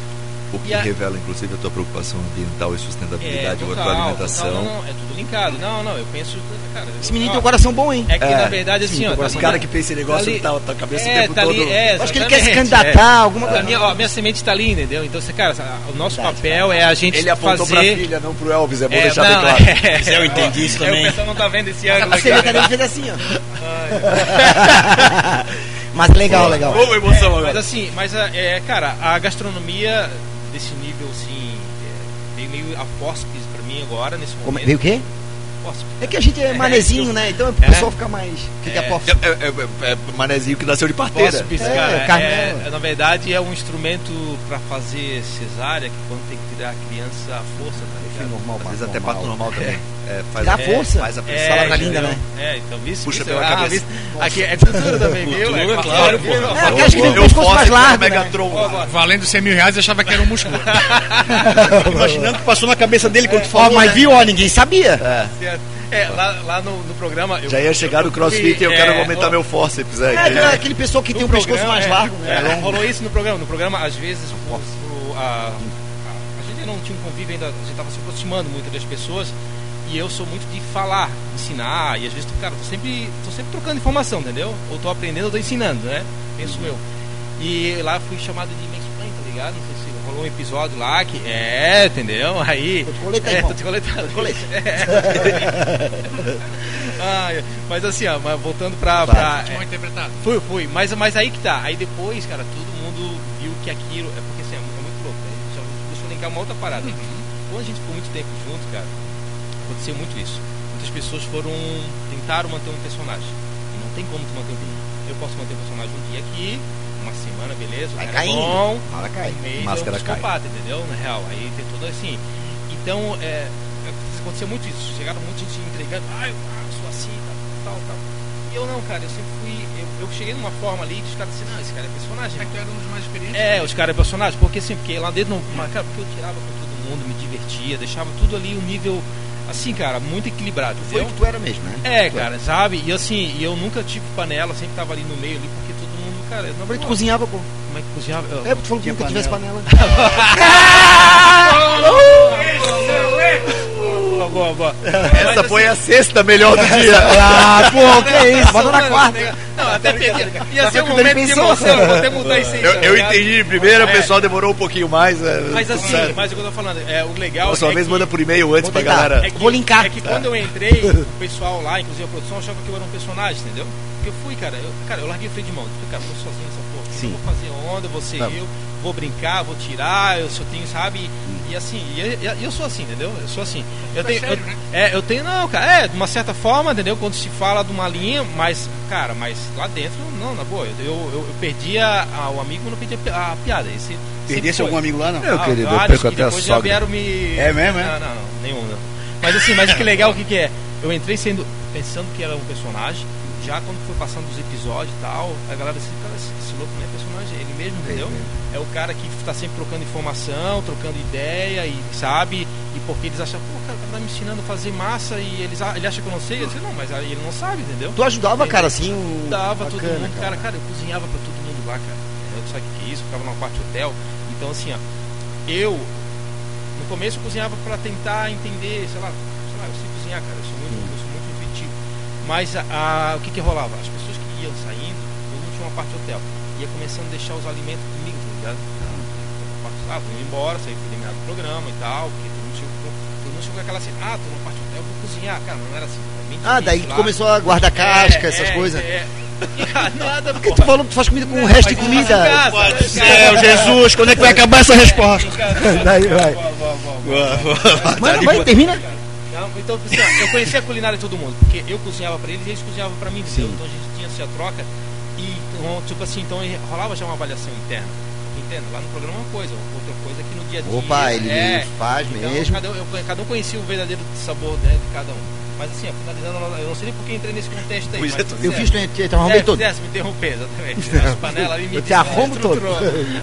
O que E a- revela, inclusive, a tua preocupação ambiental e sustentabilidade, ou a tua total, alimentação. total, não, não, é tudo linkado. Não, não, eu penso, cara. Esse menino ó, tem um coração bom, hein? É que É, na verdade assim, sim, ó, tá Esse cara que pensa em negócio ali- tá, tá a cabeça é, o tempo tá todo. ali, é, Acho que ele quer se candidatar, é. alguma coisa. minha, ó, minha semente tá ali, entendeu? Então, você, cara, o nosso papel é a gente Ele apontou pra fazer. filha, não pro Elvis, é bom É, deixar não, bem claro. é, Mas eu entendi isso é, também. O pessoal não tá vendo esse ângulo A dele fez assim, ó. Mas legal, legal. Boa emoção Mas agora. assim, mas é, cara, a gastronomia desse nível assim é, veio meio apóspice pra mim agora nesse Como- momento. Veio o quê? Apóspice. É que a gente é (laughs) manezinho, né? Então o É. pessoal fica mais. O que, que é? É, é, é, é manezinho que nasceu de parteira. É, cara, carne- é, é, na verdade é um instrumento pra fazer cesárea, que quando tem que tirar a criança à força, tá ligado? normal, Às vezes até parto normal também. É, faz Dá a, força. Faz a pressão. É, Palavra linda, né? É, então vice, Puxa pela ah, cabeça. aqui é cultura também, viu? Cultura, É, claro, pô. É, acho que vem o pescoço mais largo. né? Megatron. Valendo 100 mil reais, eu achava que era um músculo. (laughs) Imaginando que passou na cabeça dele quando tu Ó, falou. mas né? viu, ó, ninguém sabia. Certo. É, lá, lá no, no programa. Eu, Já ia chegar no crossfit e eu é, quero aumentar ó, meu forceps. É, É, aquela- aquele pessoal que tem o pescoço programa, mais é, largo, né? é, rolou isso no programa. No programa, às vezes, o, o- a, a, a gente não tinha um convívio ainda, a gente estava se aproximando muito das pessoas. E eu sou muito de falar, ensinar, e às vezes, cara, tô sempre, tô sempre trocando informação, entendeu? Ou tô aprendendo ou tô ensinando, né? Penso eu. E lá fui chamado de mansplain, tá ligado? Não sei se um episódio lá que. É, entendeu? Aí. Tô te coletando, é, tô te coletando. Ah, (laughs) é. mas assim, ó, mas voltando pra. pra Mal interpretado. Fui, fui. Mas, mas aí que tá. Aí depois, cara, todo mundo viu que aquilo. É porque assim, é, mu- é muito louco. Né? Deixa, eu- deixa eu linkar uma outra parada. Quando a gente ficou muito tempo junto, cara, aconteceu muito isso. Muitas pessoas foram. tentaram manter um personagem. Não tem como tu manter um. Eu posso manter um personagem um dia aqui, uma semana, beleza, o Vai cara é caindo. bom, hora cai. um mês Máscara é um psicopata, entendeu? Na real. Aí tem tudo assim. Então, é, aconteceu muito isso. Chegaram muita gente entregando, ah, eu ah, sou assim, tal, tal, tal. E eu não, cara, eu sempre fui. Eu, eu cheguei numa forma ali que os caras disseram, não, esse cara é personagem. É que tu era um dos mais experientes. É, os caras é personagem, porque assim, porque lá dentro, não, mas, cara, porque eu tirava com todo mundo, me divertia, deixava tudo ali um nível assim, cara, muito equilibrado. Foi o que tu era mesmo, né? É, Tu cara, sabe? E assim, e eu nunca tive panela, sempre tava ali no meio ali, porque cara, não Mas tu cozinhava, pô. Como é que cozinhava? Eu- É, porque tu falou que nunca tivesse panela. (laughs) Boa, boa, boa. Essa foi a sexta melhor do dia. (laughs) Ah, pô, que é isso? Bota na quarta. Não, até porque ia ser um momento de emoção, vou até mudar isso aí. Eu, tá eu entendi de primeira, o É. pessoal demorou um pouquinho mais. é, Mas assim, certo. mas o que eu tô falando, é, o legal Próxima é vez que, manda por e-mail antes pra galera. é que, Vou linkar. É que quando eu entrei, o pessoal lá, inclusive a produção, achava que eu era um personagem, entendeu? Porque eu fui, cara, eu, cara, eu larguei o freio de mão. Falei, cara, eu tô sozinho nessa porra. Sim. Eu vou fazer onda, vou ser Não. eu, vou brincar, vou tirar, eu só tenho, sabe? E assim, e eu, e eu sou assim, entendeu? Eu sou assim. Eu tenho, eu, é, eu tenho, não, cara, é, de uma certa forma, entendeu? Quando se fala de uma linha, mas, cara, mas lá dentro, não, na boa, eu, eu, eu perdi a, a- o amigo, mas não perdi a, a piada. Esse, Perdesse algum amigo lá, não? Meu Ah, querido, eu perco até a depois já sogra. vieram me. É mesmo, é? Não, não, não, nenhum, não. Mas assim, mas o que legal, o que, que é? Eu entrei sendo, pensando que era um personagem, já quando foi passando os episódios e tal, a galera disse, cara, esse, louco não é personagem, é ele mesmo, entendeu? É o cara que tá sempre trocando informação, trocando ideia e sabe, e porque eles acham, pô, cara, o cara tá me ensinando a fazer massa e eles, ele acha que eu não sei, eu disse, não, mas aí ele não sabe, entendeu? Tu ajudava, cara, assim, um... Dava todo Bacana, mundo, cara. cara, eu cozinhava pra todo mundo lá, cara. Eu sabe o que é isso? Ficava numa parte hotel. Então assim, ó, eu no começo eu cozinhava pra tentar entender, sei lá, sei lá, eu sei cozinhar, cara, eu sou muito. Mas a, a- o que que rolava? As pessoas que iam saindo, eu não tinha uma parte hotel, ia começando a deixar os alimentos comigo, tá ligado? Ah, tô indo embora, saí fui eliminado do programa e tal, porque todo mundo chegou, todo mundo chegou com aquela assim, ah, tô numa parte hotel, vou cozinhar, cara, não era assim. era bem Ah, daí tu lá. começou a guardar casca, É, essas é, coisas. É, (laughs) (laughs) Nada, Porque tu falou que tu faz comida com o resto de comida. Pode ser, Jesus, quando é que vai acabar essa resposta? Daí vai. Mano, vai, termina. Não, então, assim, eu conhecia a culinária de todo mundo, porque eu cozinhava pra eles e eles cozinhavam pra mim, entendeu? Então a gente tinha essa troca e, então, tipo assim, então rolava já uma avaliação interna. Entendo? Lá no programa é uma coisa, outra coisa que no dia a dia. Opa, ele é, faz então, mesmo. Cada, um- eu, cada um conhecia o verdadeiro sabor né, de cada um. Mas assim, finalizando, eu não sei nem porque entrei nesse contexto aí. Pois mas é, Eu fiz, tu te arrumei É, todo. fizesse me interromper, exatamente. As panelas ali me Eu te arrumo todo.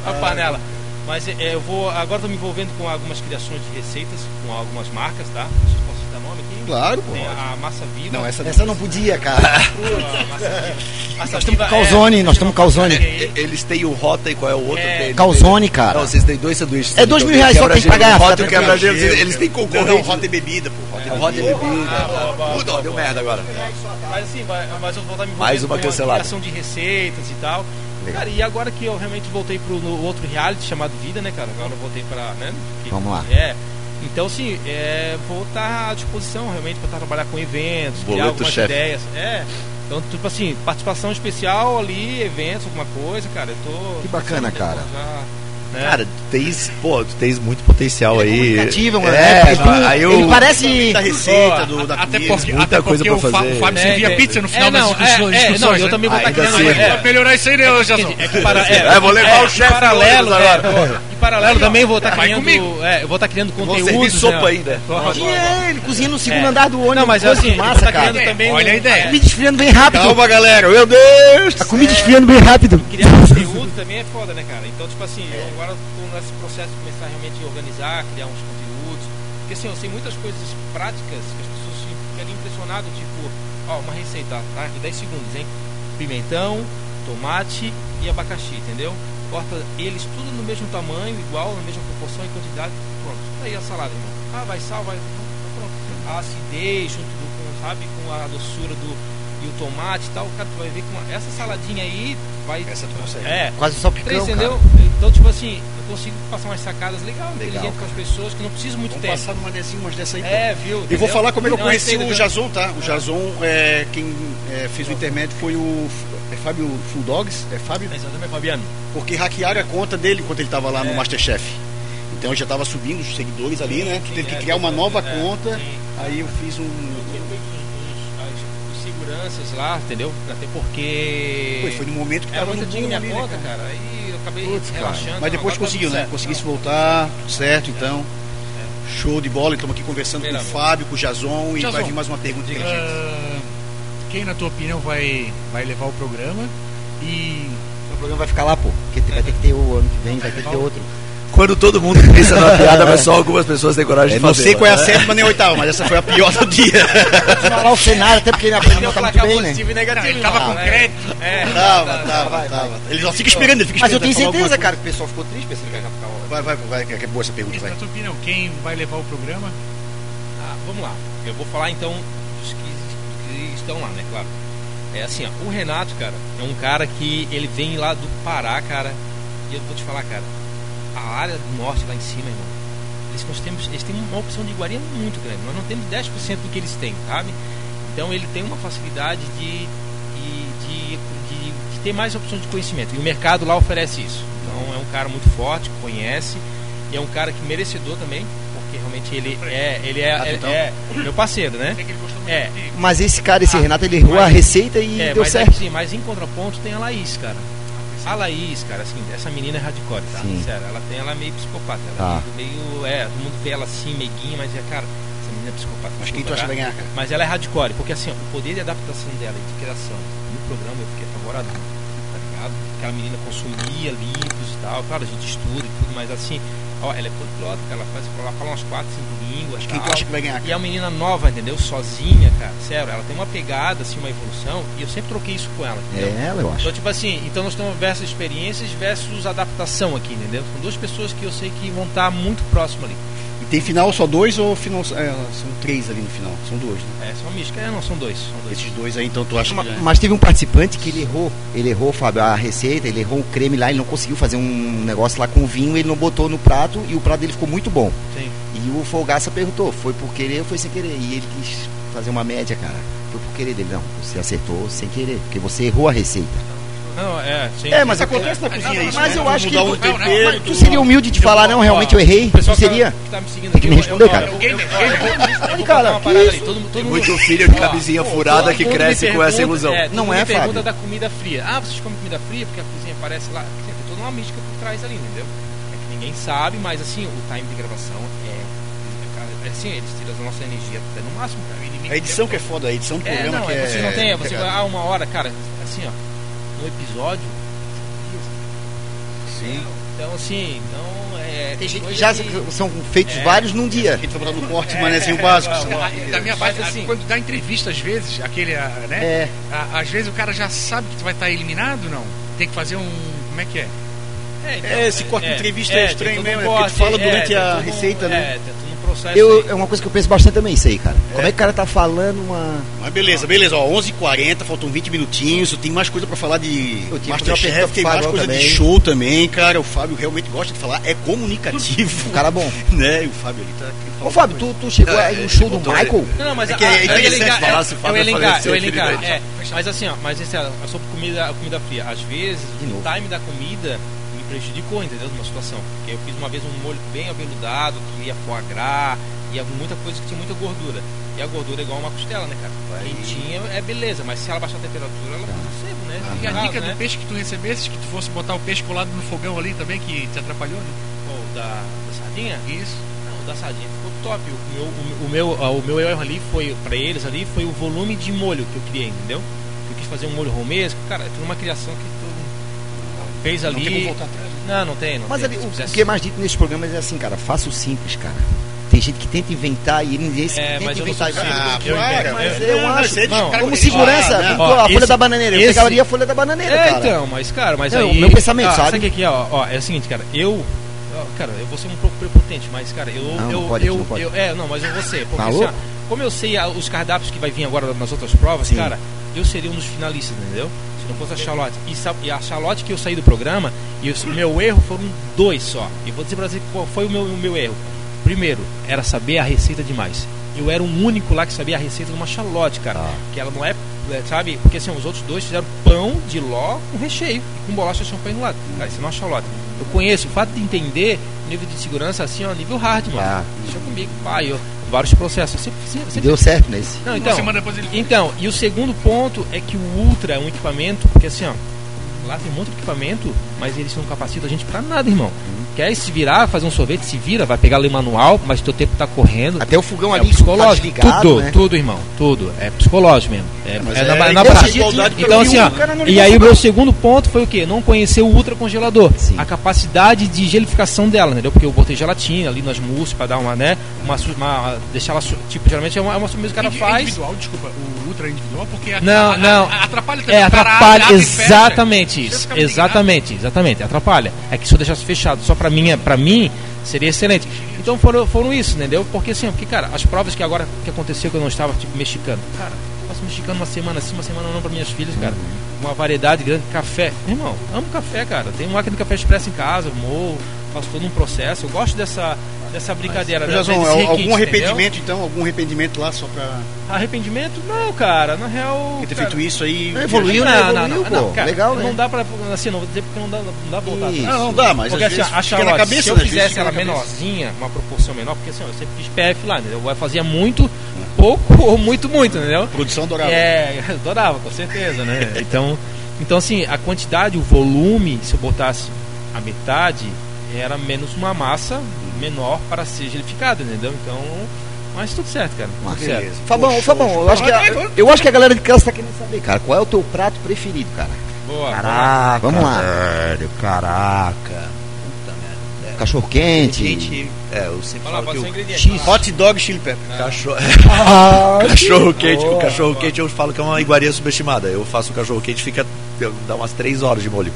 A (laughs) panela. Mas é, eu vou. Agora estou me envolvendo com algumas criações de receitas, com algumas marcas, tá? Claro, pô. Tem a Massa Viva. Não, essa Essa não podia, cara. (laughs) a Massa Nós estamos com calzone, nós estamos com calzone. É, Eles têm o Rota e qual é o outro? É, Tem- Calzone, cara. Não, vocês têm dois sanduíches. É dois mil reais só que tem que pagar, Rota e o quebra-gelo, eles, eles têm Não, não, concorrente. rota e bebida, pô. Rota e É Rota e bebida. bebida. Puta, ó, deu merda agora. Mas assim, mas eu vou estar me Mais uma cancelada. criação de receitas e tal. Cara, e agora que eu realmente voltei pro outro reality chamado Vida, né, cara? Agora eu voltei pra. Né, Vamos lá. É. Então, assim, é, vou estar à disposição realmente para trabalhar com eventos, criar Boleto algumas chefe. ideias. É. Então, tipo assim, participação especial ali, eventos, alguma coisa, cara. Eu tô. Que bacana, cara. Já, né? Cara, tu tens, pô, tu tens muito potencial Ele é aí. comunicativo, mano. É, É, aí eu, ele parece. Da receita, do, da Até comida. porque, muita até coisa porque pra o, Fa- fazer. o Fábio É, servia é, pizza no final é, das não, discussões. é, é, não, eu né? também vou estar criando. assim, é, Pra melhorar isso aí, né, Jason? É que para, é, É, vou levar o chefe paralelo, é, agora. Em paralelo também vou estar Vai criando, é, eu vou estar criando Vou conteúdos. servir sopa né? ainda. Tinha ele cozinha no segundo É. andar do ônibus. Não, mas coisa assim, massa, cara. criando também Olha a ideia. é, Comida esfriando bem rápido. Calma, galera, meu Deus! A comida esfriando bem rápido. criar conteúdo também é foda, né, cara? Então, tipo assim, eu agora tô nesse processo de começar realmente a organizar, criar uns conteúdos. Porque assim, eu sei muitas coisas práticas que as pessoas ficam impressionadas, tipo, ó, uma receita, tá? De 10 segundos, hein? Pimentão, tomate e abacaxi, entendeu? Corta eles tudo no mesmo tamanho, igual, na mesma proporção e quantidade. Pronto. Tá Aí a salada, irmão. Ah, vai sal, vai. Então, pronto. A acidez junto do, com, sabe, com a doçura do. E o tomate e tal, cara, tu vai ver que uma- essa saladinha aí vai. Essa tu consegue. É, Quase só picão, entendeu? cara. Então, tipo assim, eu consigo passar umas sacadas legal, inteligentes com as pessoas que não precisam muito Vamos tempo. passar numa desenho umas dessa aí. É, viu? E vou entendeu? falar como é que eu Não, conheci receita o Jason, tá? O Jason, é, quem é, fez o intermédio foi o é Fábio Full Dogs, é Fábio? Exatamente, Fabiano. Porque hackearam a conta dele enquanto ele estava lá no É. Masterchef. Então eu já estava subindo os seguidores ali, né? Tu teve que é, criar uma nova é, conta. sim. Aí eu fiz um. Seguranças lá, entendeu? Até porque. Pô, foi no momento que Era tava no muito antiga boom minha ali, né, conta, cara? cara. Aí eu acabei Putz, cara. relaxando. Mas depois conseguiu, né? certo. Conseguisse voltar, tudo certo, então. Show de bola, estamos aqui conversando com o Fábio, com o Jason e Jason. vai vir mais uma pergunta. Ah, quem, na tua opinião, vai, vai levar o programa? E O programa vai ficar lá, pô. Porque vai ter que ter o ano que vem, vai ter que ter outro. Quando todo mundo pensa na (laughs) piada, mas só algumas pessoas têm coragem É, de não fazer. sei qual é a né? sétima nem a oitava, mas essa foi a pior do dia. (laughs) falar o cenário, até porque ele aprendeu Tem tá o muito placar bem, né? e negativo. Ele tava não, com né? crédito. É, Tava, tava, tava. Ele só fica esperando, ele fica Mas eu tenho certeza, cara, que o pessoal ficou triste pensando que ia ficar. Vai, vai, vai, que é boa essa pergunta, vai. Na tua opinião, quem vai levar o programa? Ah, vamos lá. Eu vou falar então dos que, que estão lá, né? Claro. É assim, ó, o Renato, cara, é um cara que ele vem lá do Pará, cara. E eu vou te falar, cara, a área do norte lá em cima, irmão. Eles, nós temos, eles têm uma opção de iguaria muito grande. Nós não temos 10% do que eles têm, sabe? Então ele tem uma facilidade de, de, de, de- de ter mais opções de conhecimento. E o mercado lá oferece isso. Então é um cara muito forte, conhece. E é um cara que merecedor também, porque realmente ele é, ele é, Ah, é- então. é meu parceiro, né? É. Mas esse cara, esse Renato, ele errou a receita e É, deu mas, certo. Assim, mas em contraponto tem a Laís, cara. A Laís, cara, assim, essa menina é hardcore, tá? Sim. Sério, ela tem, ela é meio psicopata. Ela Tá. é meio, é, todo mundo vê ela assim, meiguinha, mas é, cara, essa menina é psicopata. Mas quem tu acha que vai ganhar, cara? Mas ela é hardcore, porque assim, ó, o poder de adaptação dela e de criação no programa eu fiquei apavorado, tá ligado? Aquela menina consumia livros e tal, claro, a gente estuda e tudo, mas assim, ó, ela é poliglota, cara, ela, faz, ela fala umas quatro, cinco línguas, Quem tu tal. acha que vai ganhar, E é cara? uma menina nova, entendeu? Sozinha, cara, sério, ela tem uma pegada, assim, uma evolução, e eu sempre troquei isso com ela, entendeu? É ela, eu acho. Então, tipo assim, então nós temos versus experiências versus adaptação aqui, entendeu? São duas pessoas que eu sei que vão estar muito próximo ali. Tem final só dois ou final, é, são três ali no final? São duas, né? É, são mística. É, não, são dois. São dois. Esses dois aí, então tu acha que Ma- ganha? Mas teve um participante que ele errou. Ele errou, Fábio, a receita, ele errou o creme lá, ele não conseguiu fazer um negócio lá com vinho, ele não botou no prato e o prato dele ficou muito bom. Sim. E o Folgaça perguntou, foi por querer ou foi sem querer? E ele quis fazer uma média, cara. Foi por querer dele. Não, você acertou sem querer, porque você errou a receita. Não, é, sim. É, mas acontece na cozinha, isso, Mas né? eu acho que tu, tempero, mas tu seria humilde de falar, não, realmente eu errei. Tu tá- seria? que tá me seguindo Tem que aqui, me responder, cara. vou Cara, muito filho de camisinha furada que cresce com essa ilusão. É, Não é, me pergunta Fábio? da comida fria. Ah, vocês comem comida fria porque a cozinha parece lá. Tem toda uma mística por trás ali, entendeu? É que ninguém sabe, mas assim, o time de gravação é. é assim, eles tiram a nossa energia até no máximo, cara. A edição que é foda, a edição do É, programa não, que é... você não tem, você vai, ah, uma hora, cara, assim, ó, no episódio. Sim. Então, assim, então é. Tem gente que já que- são feitos É. vários num A dia. gente vai botar no corte, manezinho básico. é, assim. Da minha parte, assim- quando dá entrevista, às vezes, aquele, ah, né? É. Ah, Às vezes o cara já sabe que tu vai estar eliminado, não? Tem que fazer um. Como é que é? É, então, É, esse corte de entrevista é estranho mesmo, um é porque tu corte, fala durante a um- receita, né? É, processo. Eu, é uma coisa que eu penso bastante também, isso aí, cara. Como é que o cara tá falando uma. Mas beleza, beleza, ó, 11h40, faltam 20 minutinhos, eu tenho mais coisa pra falar de Eu Masterchef, tem mais coisa de também. show também, cara, o Fábio realmente gosta de falar, é comunicativo, Um cara bom. (laughs) né, e o Fábio ali tá... Ô, Fábio, tu, tu chegou aí no show do Michael? Não, não, mas É que é eu ia interessante falar eu- se o eu Fábio ia linkar, falecer eu ia aquele é, mas assim, ó, mas esse, é sobre comida, comida fria, às vezes De o time da comida me prejudicou, entendeu, numa situação, porque eu fiz uma vez um molho bem aveludado, que ia foie gras, ia muita coisa que tinha muita gordura, e a gordura é igual uma costela, né, cara, quentinha é beleza, mas se ela baixar a temperatura, ela fica seco, né, E a Errado, dica né? do peixe que tu recebesses, que tu fosse botar o peixe colado no fogão ali também, que te atrapalhou, né? Ou da, da sardinha? Isso. Não, o da sardinha ficou top. O meu, o, meu, ah, o meu erro ali foi, pra eles ali, foi o volume de molho que eu criei, entendeu? Eu quis fazer um molho romesco, cara, foi uma criação que tu fez Não ali. tem como voltar atrás, né? Não, não tem, não Mas tem. ali, o, o que é mais dito nesses programas é assim, cara, faça o simples, cara. Tem gente que tenta inventar e ninguém se É, tenta mas eu não inventar. igual. Ah, Eu mas eu- eu não, acho. é Não, cara Como segurança, Ah, né? a folha esse- da bananeira. Eu esse- pegaria a folha da bananeira, É, cara. então, mas cara, mas Não, aí. o meu pensamento, ah, sabe? o que é, ó, ó, é o seguinte, cara, eu. Cara, eu vou ser um pouco prepotente, mas, cara, eu. Não, não eu, pode, eu, não pode. eu- É, não, mas eu vou ser. Porque, Tá assim, como eu sei os cardápios que vai vir agora nas outras provas, Sim. cara, eu seria um dos finalistas, entendeu? Se não fosse a Charlotte. E, a Charlotte que eu saí do programa, e o meu erro foram dois só. E vou dizer pra você qual foi o meu, o meu erro. Primeiro, era saber a receita demais. Eu era o único lá que sabia a receita de uma Charlotte, cara. Ah. Que ela não é, é, sabe? Porque assim, os outros dois fizeram pão de ló com recheio, com bolacha de champanhe do lado. Cara, isso não é uma Charlotte. Eu conheço, o fato de entender nível de segurança assim, ó, nível hard, mano. Ah. Deixa comigo, pai, eu, vários processos. Sempre, sempre, sempre- Deu certo nesse. Não, Uma então, semana depois ele. então, e o segundo ponto é que o Ultra é um equipamento, porque assim, ó, lá tem um monte de equipamento, mas eles não capacitam a gente pra nada, irmão. Quer se virar, fazer um sorvete, se vira, vai pegar ali o manual, mas teu tempo tá correndo. Até o fogão É ali psicológico, tá desligado, tudo, né? tudo, irmão, tudo. É psicológico mesmo. É, mas é é na, na prática. Então, assim, ó, e aí o meu segundo ponto foi o quê? Não conhecer o ultracongelador. Sim. A capacidade de gelificação dela, entendeu? Porque eu botei gelatina ali nas mousses pra dar uma, né? Uma, su- uma deixar ela, tipo, geralmente é uma, é uma sobremesa que o cara faz. Individual, desculpa, o ultra individual, porque a- Não, a- a- não. a- atrapalha também. É, o cara atrapalha, exatamente isso. meio Exatamente, exatamente, atrapalha. É que se eu deixasse fechado só pra mim, pra mim, seria excelente. Então foram, foram isso, entendeu? Porque assim, porque, cara, as provas que agora que aconteceu que eu não estava, tipo, mexicano. Cara, faço mexicano uma semana sim, uma semana não pra minhas filhas, cara. Uma variedade grande de café. Meu irmão, amo café, cara. Tenho uma máquina de café expresso em casa, morro, faço todo um processo. Eu gosto dessa, dessa brincadeira. né? Jazão, Desses al- requintes, algum entendeu? arrependimento, então? Algum arrependimento lá só pra Arrependimento? Não, cara. Na real. ter cara, feito isso aí? Evoluiu, né? Evoluiu, pô. cara, Legal, né? Não dá pra. Assim, não vou dizer porque não dá, não dá pra voltar atrás. Não, não dá, mas Porque assim, a fica na Charlotte, cabeça, se eu né? Fizesse ela menorzinha, uma proporção menor, porque assim, eu sempre fiz PF lá, entendeu? Eu fazia muito, pouco ou muito, muito, entendeu? Produção dourada. É, (laughs) adorava, com certeza, né? Então, então assim, a quantidade, o volume, se eu botasse a metade, era menos uma massa menor para ser gelificada, entendeu? Então, mas tudo certo, cara. Tudo certo. Beleza. Fabão, Poxa, Fabão, eu acho, que a, eu acho que a galera de casa tá querendo saber, cara, qual é o teu prato preferido, cara? Boa. Caraca, Vamos lá. velho, caraca. Puta merda. Cachorro quente. Gente, é, eu sempre falo pode que ser o ingrediente. Hot dog chili pepper. (laughs) (laughs) cachorro, Ah, cachorro quente, o cachorro quente eu falo que é uma iguaria subestimada. Eu faço o cachorro quente fica dá umas 3 horas de molho.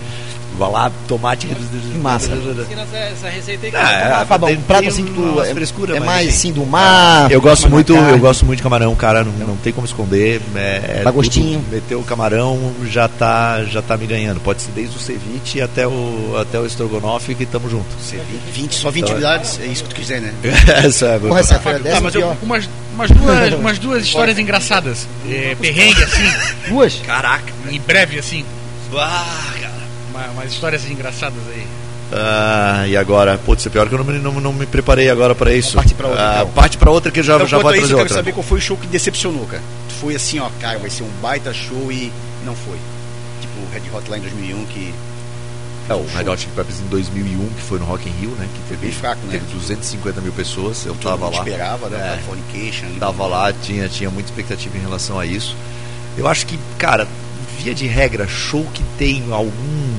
Vai lá, tomate. Que massa. Ensina essa, essa receita aí, Ah, é. Fabão, tem- um prato assim que tu é, frescura, é mais assim, do mar. Eu gosto muito, eu gosto muito de camarão, cara, não, não tem como esconder. É, Dá tudo- gostinho. meteu o camarão já tá, já tá me ganhando. Pode ser desde o ceviche até o até o estrogonofe que tamo junto. 20, só 20 unidades, é isso que tu quiser, né? (laughs) Essa é Porra, essa feira dessa Ah, mas ó. Umas, umas, duas, (laughs) umas duas histórias engraçadas. É, perrengue, assim, Duas? Caraca. em breve, assim. Ah, cara. Uma, umas histórias engraçadas aí. Ah, e agora? Putz, é pior que eu não me, não, não me preparei agora pra isso. Parte pra outra, Ah, então. Parte pra outra que já, Então, já vai a isso, trazer eu quero outra. saber qual foi o show que decepcionou, cara. Tu foi assim, ó, cara, vai ser um baita show e não foi. Tipo o Red Hot lá em 2001, que É, o Red Hot Chili Peppers em 2001, que foi no Rock in Rio, né? Que teve, Bem fraco, né? teve 250 mil pessoas. Eu todo tava mundo lá. esperava, né? É. Fornication. ali. Tava lá, tinha, tinha muita expectativa em relação a isso. Eu acho que, cara, via de regra, show que tem algum.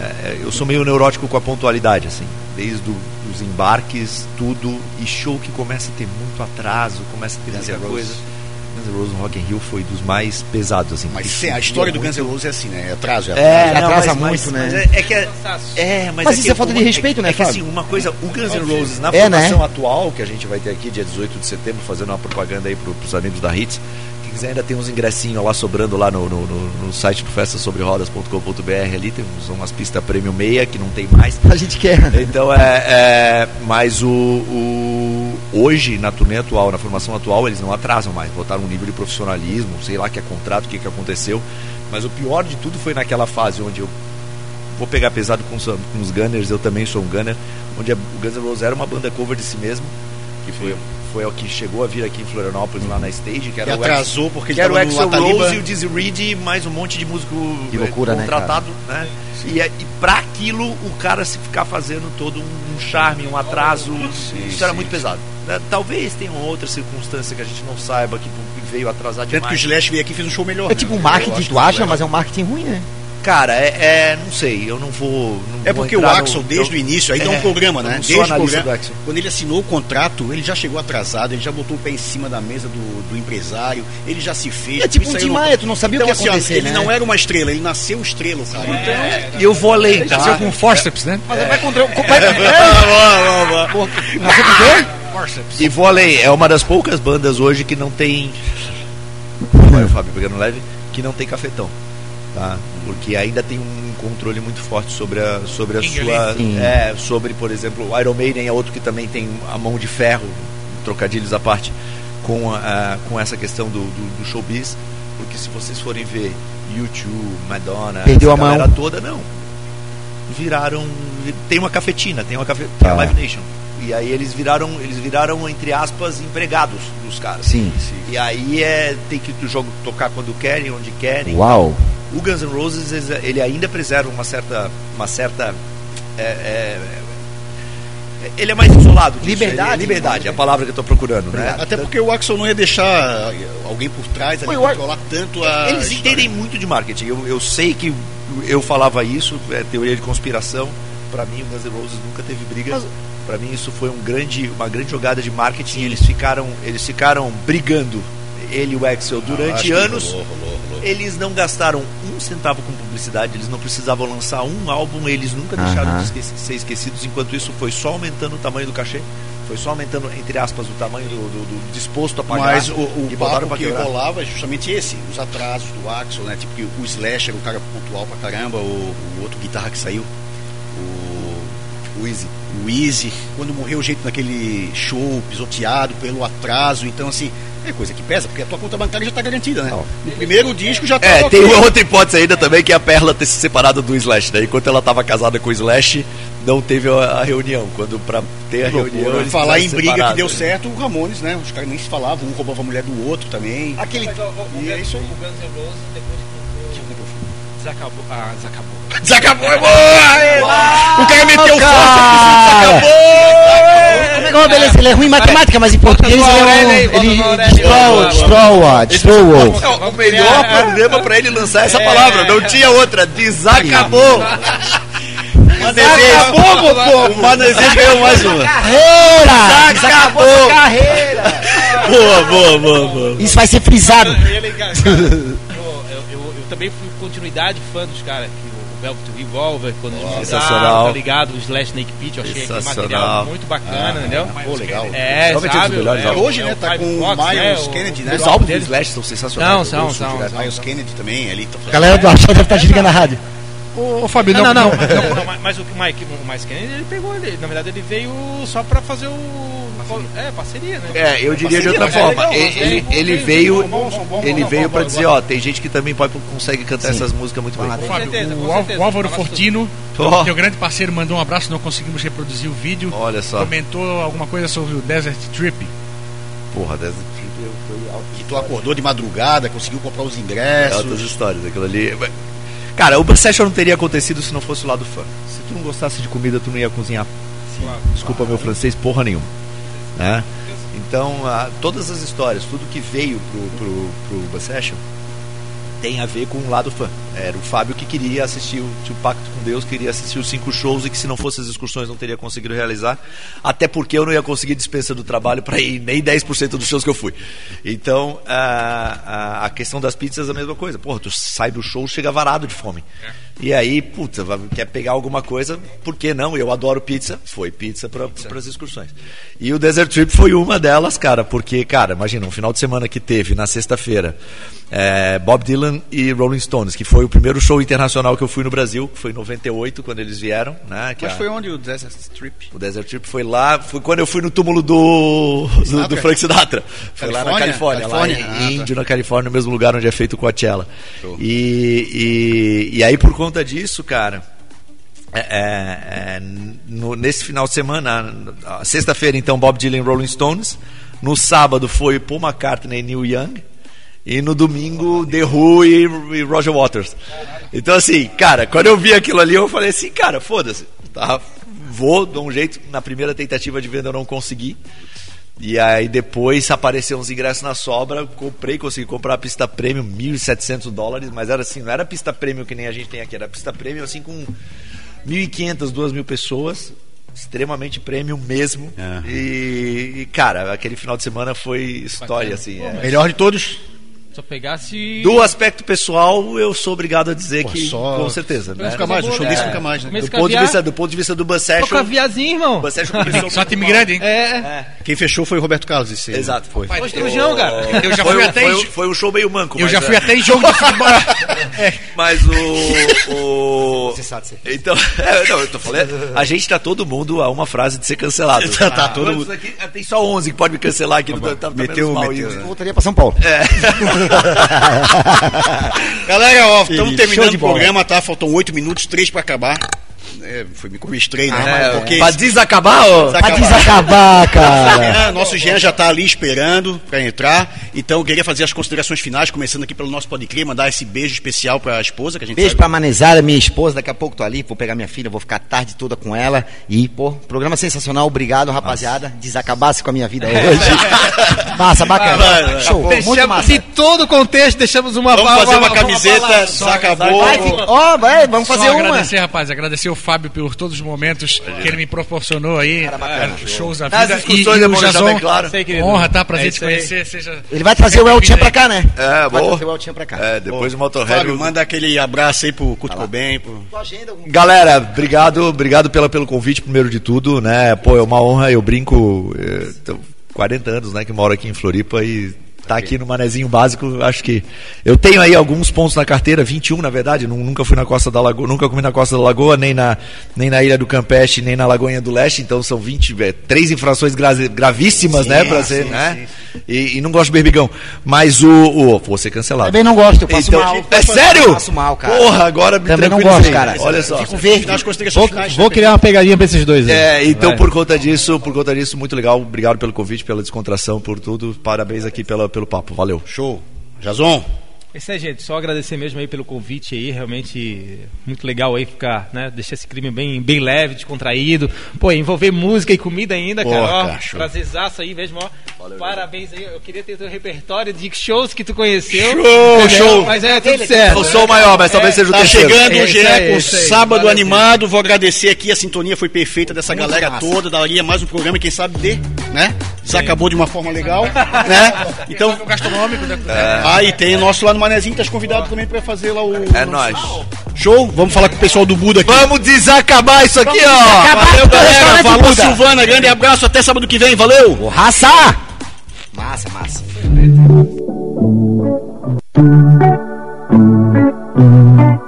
é, eu sou meio neurótico com a pontualidade, assim. Desde os embarques, tudo. E show que começa a ter muito atraso, começa a ter muita coisa. Guns N' Roses no Rock in Rio foi dos mais pesados, assim. Mas sim, a história do Guns N' Roses é assim, né? É atraso, é É, atraso. não, atrasa mas- muito, mas- né? mas É, é que é, é, mas, Mas é isso é falta de respeito, né, é que, assim, uma coisa, o Guns N' Roses na É, né? formação atual, que a gente vai ter aqui dia 18 de setembro, fazendo uma propaganda aí pro, pros amigos da Hits, quiser ainda tem uns ingressinhos lá sobrando lá no, no, no- no site do festasobrerodas.com.br ali, temos umas pistas prêmio meia que não tem mais. A gente quer. Então é, é mas o, o- hoje na turnê atual, na formação atual, eles não atrasam mais, botaram um nível de profissionalismo, sei lá que é contrato, o que, que aconteceu. Mas o pior de tudo foi naquela fase onde eu vou pegar pesado com os, com os Gunners, eu também sou um Gunner, onde a- o Guns N' Roses era uma banda cover de si mesmo, que foi, foi o que chegou a vir aqui em Florianópolis lá na stage, que era Que o atrasou porque que ele era o Axel. Rose e o Dizzy Reed e mais um monte de músico Que eh, loucura, né, contratado, né? E, é- e pra aquilo, o cara se ficar fazendo todo um, um charme, um atraso, isso era sim, muito sim. pesado. né? Talvez tenha uma outra circunstância que a gente não saiba, que veio atrasar Tanto que o demais. Slash veio aqui e fez um show melhor. É né? tipo um marketing, tu acha, mas é um marketing ruim, né? Cara, é, é- não sei, eu não vou. não É vou porque o entrar no- Axel, desde eu- o início, aí dá É, um programa, né? Desde o programa, do Axel. quando ele assinou o contrato, ele já chegou atrasado, ele já botou o pé em cima da mesa do, do empresário, ele já se fez. É tipo um Tim Maia, tu não sabia o Então, que assim, ia ó, acontecer, ele né? não era uma estrela, ele nasceu estrela, cara. Então, E eu vou além, tá? Nasceu com forceps, né? Mas vai contra. (laughs) Vai, Nasceu com o quê? Forceps. E vou além, é uma das poucas bandas hoje que não tem. Olha o Fábio pegando leve, que não tem cafetão. Tá? Porque ainda tem um controle muito forte sobre a, sobre a King sua. Sim. É, sobre, por exemplo, o Iron Maiden é outro que também tem a mão de ferro, trocadilhos à parte, com, a, com essa questão do, do, do showbiz. Porque se vocês forem ver YouTube, Madonna, Perdeu a mão. toda, não. Viraram. Tem uma cafetina, tem uma cafe, tem a Ah. Live Nation. E aí eles viraram, eles viraram, entre aspas, empregados dos caras. Sim. E aí é tem que o jogo tocar quando querem, onde querem. Uau. O Guns N' Roses ele ainda preserva uma certa, uma certa é, é, ele é mais isolado. Disso. Liberdade. É liberdade, é a palavra que eu estou procurando, né? Até porque o Axel não ia deixar alguém por trás ali controlar tanto a. Eles história. entendem muito de marketing. Eu, eu sei que eu falava isso, é teoria de conspiração. Pra mim, o Guns N' Roses nunca teve briga. Pra mim, isso foi um grande, uma grande jogada de marketing. Eles ficaram, eles ficaram brigando, ele e o Axel, Ah, durante que anos. rolou, rolou, rolou. Eles não gastaram um centavo com publicidade, eles não precisavam lançar um álbum, eles nunca deixaram Aham. de esque- ser esquecidos. Enquanto isso, foi só aumentando o tamanho do cachê, foi só aumentando, entre aspas, o tamanho do, do- do disposto a pagar. Mas o, o e papo que quebrar. rolava é justamente esse, os atrasos do Axel, né? Tipo, que o Slash era o cara pontual pra caramba, o, o outro guitarra que saiu, o, o Easy. O Easy, quando morreu gente naquele show, pisoteado pelo atraso, então assim, é coisa que pesa, porque a tua conta bancária já tá garantida, né? No primeiro disco já tá. É, tem uma outra hipótese ainda também que é a Perla ter se separado do Slash, né? Enquanto ela estava casada com o Slash, não teve a, reunião. Quando pra ter a reunião. falar em briga separar, que deu né? certo, o Ramones, né? Os caras nem se falavam, um roubava a mulher do outro também. Aquele. Mas o, o, o, E é isso aí. o Guns N' Roses, depois que entrou... Desacabou. Ah, desacabou. Desacabou, é boa! O cara meteu o forte, Como é que é beleza? Ele é ruim em matemática, mas em português ele é um. Ele destroa, destroa, destroa. Não, o melhor programa pra ele lançar essa palavra, não tinha outra. Desacabou! Desacabou, pô! O Manezinho ganhou mais uma. Carreira! Desacabou! Carreira! Boa, boa, boa, boa. Isso vai ser frisado. Eu também fui continuidade fã dos caras. Velvet Revolver, quando eles mudaram, sensacional. tá ligado? O Slash Snake Pit, eu achei aquele material muito bacana, entendeu? Pô, legal. É, sabe? é, álbuns. Hoje, né, o tá com o Fox, Miles o- Kennedy, né? Os álbuns do. Slash são sensacionais. Não, são, são. Miles Kennedy também, ali tá A galera do Axel deve estar desligando a rádio. Ô, ô Fábio, Não, não, não, não, não, não, mas- mas o Mike, o Mike Kennedy, ele pegou ele. Na verdade, ele veio só pra fazer o. É, parceria, né? É, eu diria de outra é forma. legal, ele, mas ele, é- ele é- veio, são bons, ele bons, veio bons, dizer, ó, tem gente que também pode, consegue cantar essas músicas muito bem. Com Fábio, certeza, com o, certeza. o Álvaro Fortino, teu grande parceiro, mandou um abraço, não conseguimos reproduzir o vídeo. Olha só. Comentou alguma coisa sobre o Desert Trip. Porra, dessa trip foi alto. Que tu acordou de madrugada, conseguiu comprar os ingressos. Altas histórias, aquilo ali. Cara, o Session não teria acontecido se não fosse o lado fã. Se tu não gostasse de comida, tu não ia cozinhar. Desculpa meu francês, porra nenhuma. Né? Então, ah, todas as histórias, tudo que veio pro, pro, pro Bus Session tem a ver com o lado fã. Era o Fábio que queria assistir o, o Pacto com Deus, queria assistir os cinco shows e que se não fosse as excursões não teria conseguido realizar. Até porque eu não ia conseguir dispensa do trabalho para ir nem 10% dos shows que eu fui. Então, a, a, a questão das pizzas é a mesma coisa. Porra, tu sai do show, chega varado de fome. E aí, puta, quer pegar alguma coisa, por que não? Eu adoro pizza, foi pizza para as excursões. E o Desert Trip foi uma delas, cara, porque, cara, imagina, um final de semana que teve na sexta-feira, é, Bob Dylan e Rolling Stones, que foi o primeiro show internacional que eu fui no Brasil, que foi em 98, quando eles vieram, né? Mas a- foi onde o Desert Strip? o Desert Trip foi lá, foi quando eu fui no túmulo do, do, do? Frank Sinatra. Foi lá na Califórnia? Califórnia, Califórnia? lá Ah, em tá. Índio, na Califórnia, no mesmo lugar onde é feito o Coachella. Show. E, e, e aí, por conta disso, cara, é, é, é, no- nesse final de semana, sexta-feira, então, Bob Dylan Rolling Stones. No sábado foi Paul McCartney e Neil Young. E no domingo, The Who e, e Roger Waters. Então, assim, cara, quando eu vi aquilo ali, eu falei assim, cara, foda-se. Tá, vou, dou um jeito. Na primeira tentativa de venda eu não consegui. E aí depois apareceu uns ingressos na sobra, comprei, consegui comprar a pista premium, 1.700 dólares, mas era assim, não era pista premium que nem a gente tem aqui, era pista premium assim com 1.500, 2.000 pessoas, extremamente premium mesmo. Aham. E, e, cara, aquele final de semana foi história assim. é. Melhor de todos? Só pegasse. Do aspecto pessoal, eu sou obrigado a dizer Pô, que só- com certeza, né? Nunca mais, um show É. desse nunca mais, né? Do ponto, de vista, do ponto de vista do Bus Tô com Session, aviazinho, irmão. Bus Session começou Só time grande, hein? É. Quem fechou foi o Roberto Carlos, esse aí. Exato. Foi. Pô, estrujão, cara. Eu já foi, fui um- até foi, em- um- foi um show meio manco. Eu mas, já fui é, até em jogo de (laughs) futebol. É. Mas o. o... Cessado, sim. Então, (laughs) é, não, eu tô falando. A gente tá todo mundo a uma frase de ser cancelado. Tá, tá, todo Quantos mundo. aqui? Ah, Tem só 11 que pode me cancelar aqui. Tá, tá, tá Meteu, meteu, isso. né? Voltaria pra São Paulo. (laughs) Galera, ó, estamos terminando o programa, tá? Faltam oito minutos, três pra acabar. É, foi me mestrei, né? É, Porque pra desacabar, ó. Pra desacabar, (laughs) cara. Jean, nosso Jean já está ali esperando para entrar. Então eu queria fazer as considerações finais, começando aqui pelo nosso Pode Crer, mandar esse beijo especial para a esposa, que a gente Beijo sabe- pra Manezada, minha esposa. Daqui a pouco tô ali, vou pegar minha filha, vou ficar a tarde toda com ela. E, pô, programa sensacional. Obrigado, rapaziada. Desacabasse com a minha vida (laughs) hoje. massa, bacana. Vai, vai, vai. Show, muito Deixamos, massa. em todo o contexto, deixamos uma Vamos fazer uma camiseta, fica- ó, vai, vamos Só fazer uma. agradecer, rapaz, agradecer o Fábio por todos os momentos que ele me proporcionou aí, é, shows da Nas vida. discussões é bom deixar bem claro. Sei, querido. honra, tá? Prazer É te conhecer, seja... Ele vai trazer o Eltinha pra cá, né? É, Vai boa. trazer o Eltinha pra cá. É, depois do Motorhead. Fábio, manda aquele abraço aí pro Kurt Cobain. Pro... Galera, obrigado, obrigado pela, pelo convite, primeiro de tudo, né? Pô, é uma honra, eu brinco, eh, tô 40 anos, né, que moro aqui em Floripa e tá aqui no Manezinho Básico, acho que eu tenho aí alguns pontos na carteira, 21 na verdade, nu- nunca fui na Costa da Lagoa, nunca comi na Costa da Lagoa, nem na, nem na Ilha do Campeche, nem na Lagoinha do Leste, então são 20, é, três infrações gra- gravíssimas, né, pra ser, né? E, e não gosto de berbigão, mas o, o vou ser cancelado. Também não gosto, eu passo Então, mal. é sério? Passo mal, cara. Porra, agora me Também não gosto, cara. Olha só. Fico verde. Vou, vou criar uma pegadinha pra esses dois aí. É, então Vai. por conta disso, por conta disso, muito legal. Obrigado pelo convite, pela descontração, por tudo. Parabéns aqui pela, pelo papo. Valeu. Show. Jason. É isso aí, gente. Só agradecer mesmo aí pelo convite aí. Realmente muito legal aí ficar, né? Deixar esse crime bem, bem leve, descontraído. Pô, envolver música e comida ainda, Porra, cara. Ó, prazerzaço aí mesmo, ó. Parabéns aí. Eu queria ter teu repertório de shows que tu conheceu. Show, Entendeu? show. Mas é tudo certo. Eu sou o maior, mas talvez seja o Tá terceiro. chegando É o GE com é sábado Valeu, animado. Vou agradecer aqui, a sintonia foi perfeita dessa galera massa. toda. Daria mais um programa, quem sabe dê, né? Desacabou de uma forma legal, (laughs) né? Então, gastronômico, né? aí tem o nosso lá no Manezinho, tá convidado também pra fazer lá o. É nóis. Show? Vamos falar com o pessoal do Buda aqui. Vamos desacabar isso aqui, ó. Valeu, galera. Buda. Silvana. Grande abraço. Até sábado que vem. Valeu. Ô, raça! Massa, massa. Thank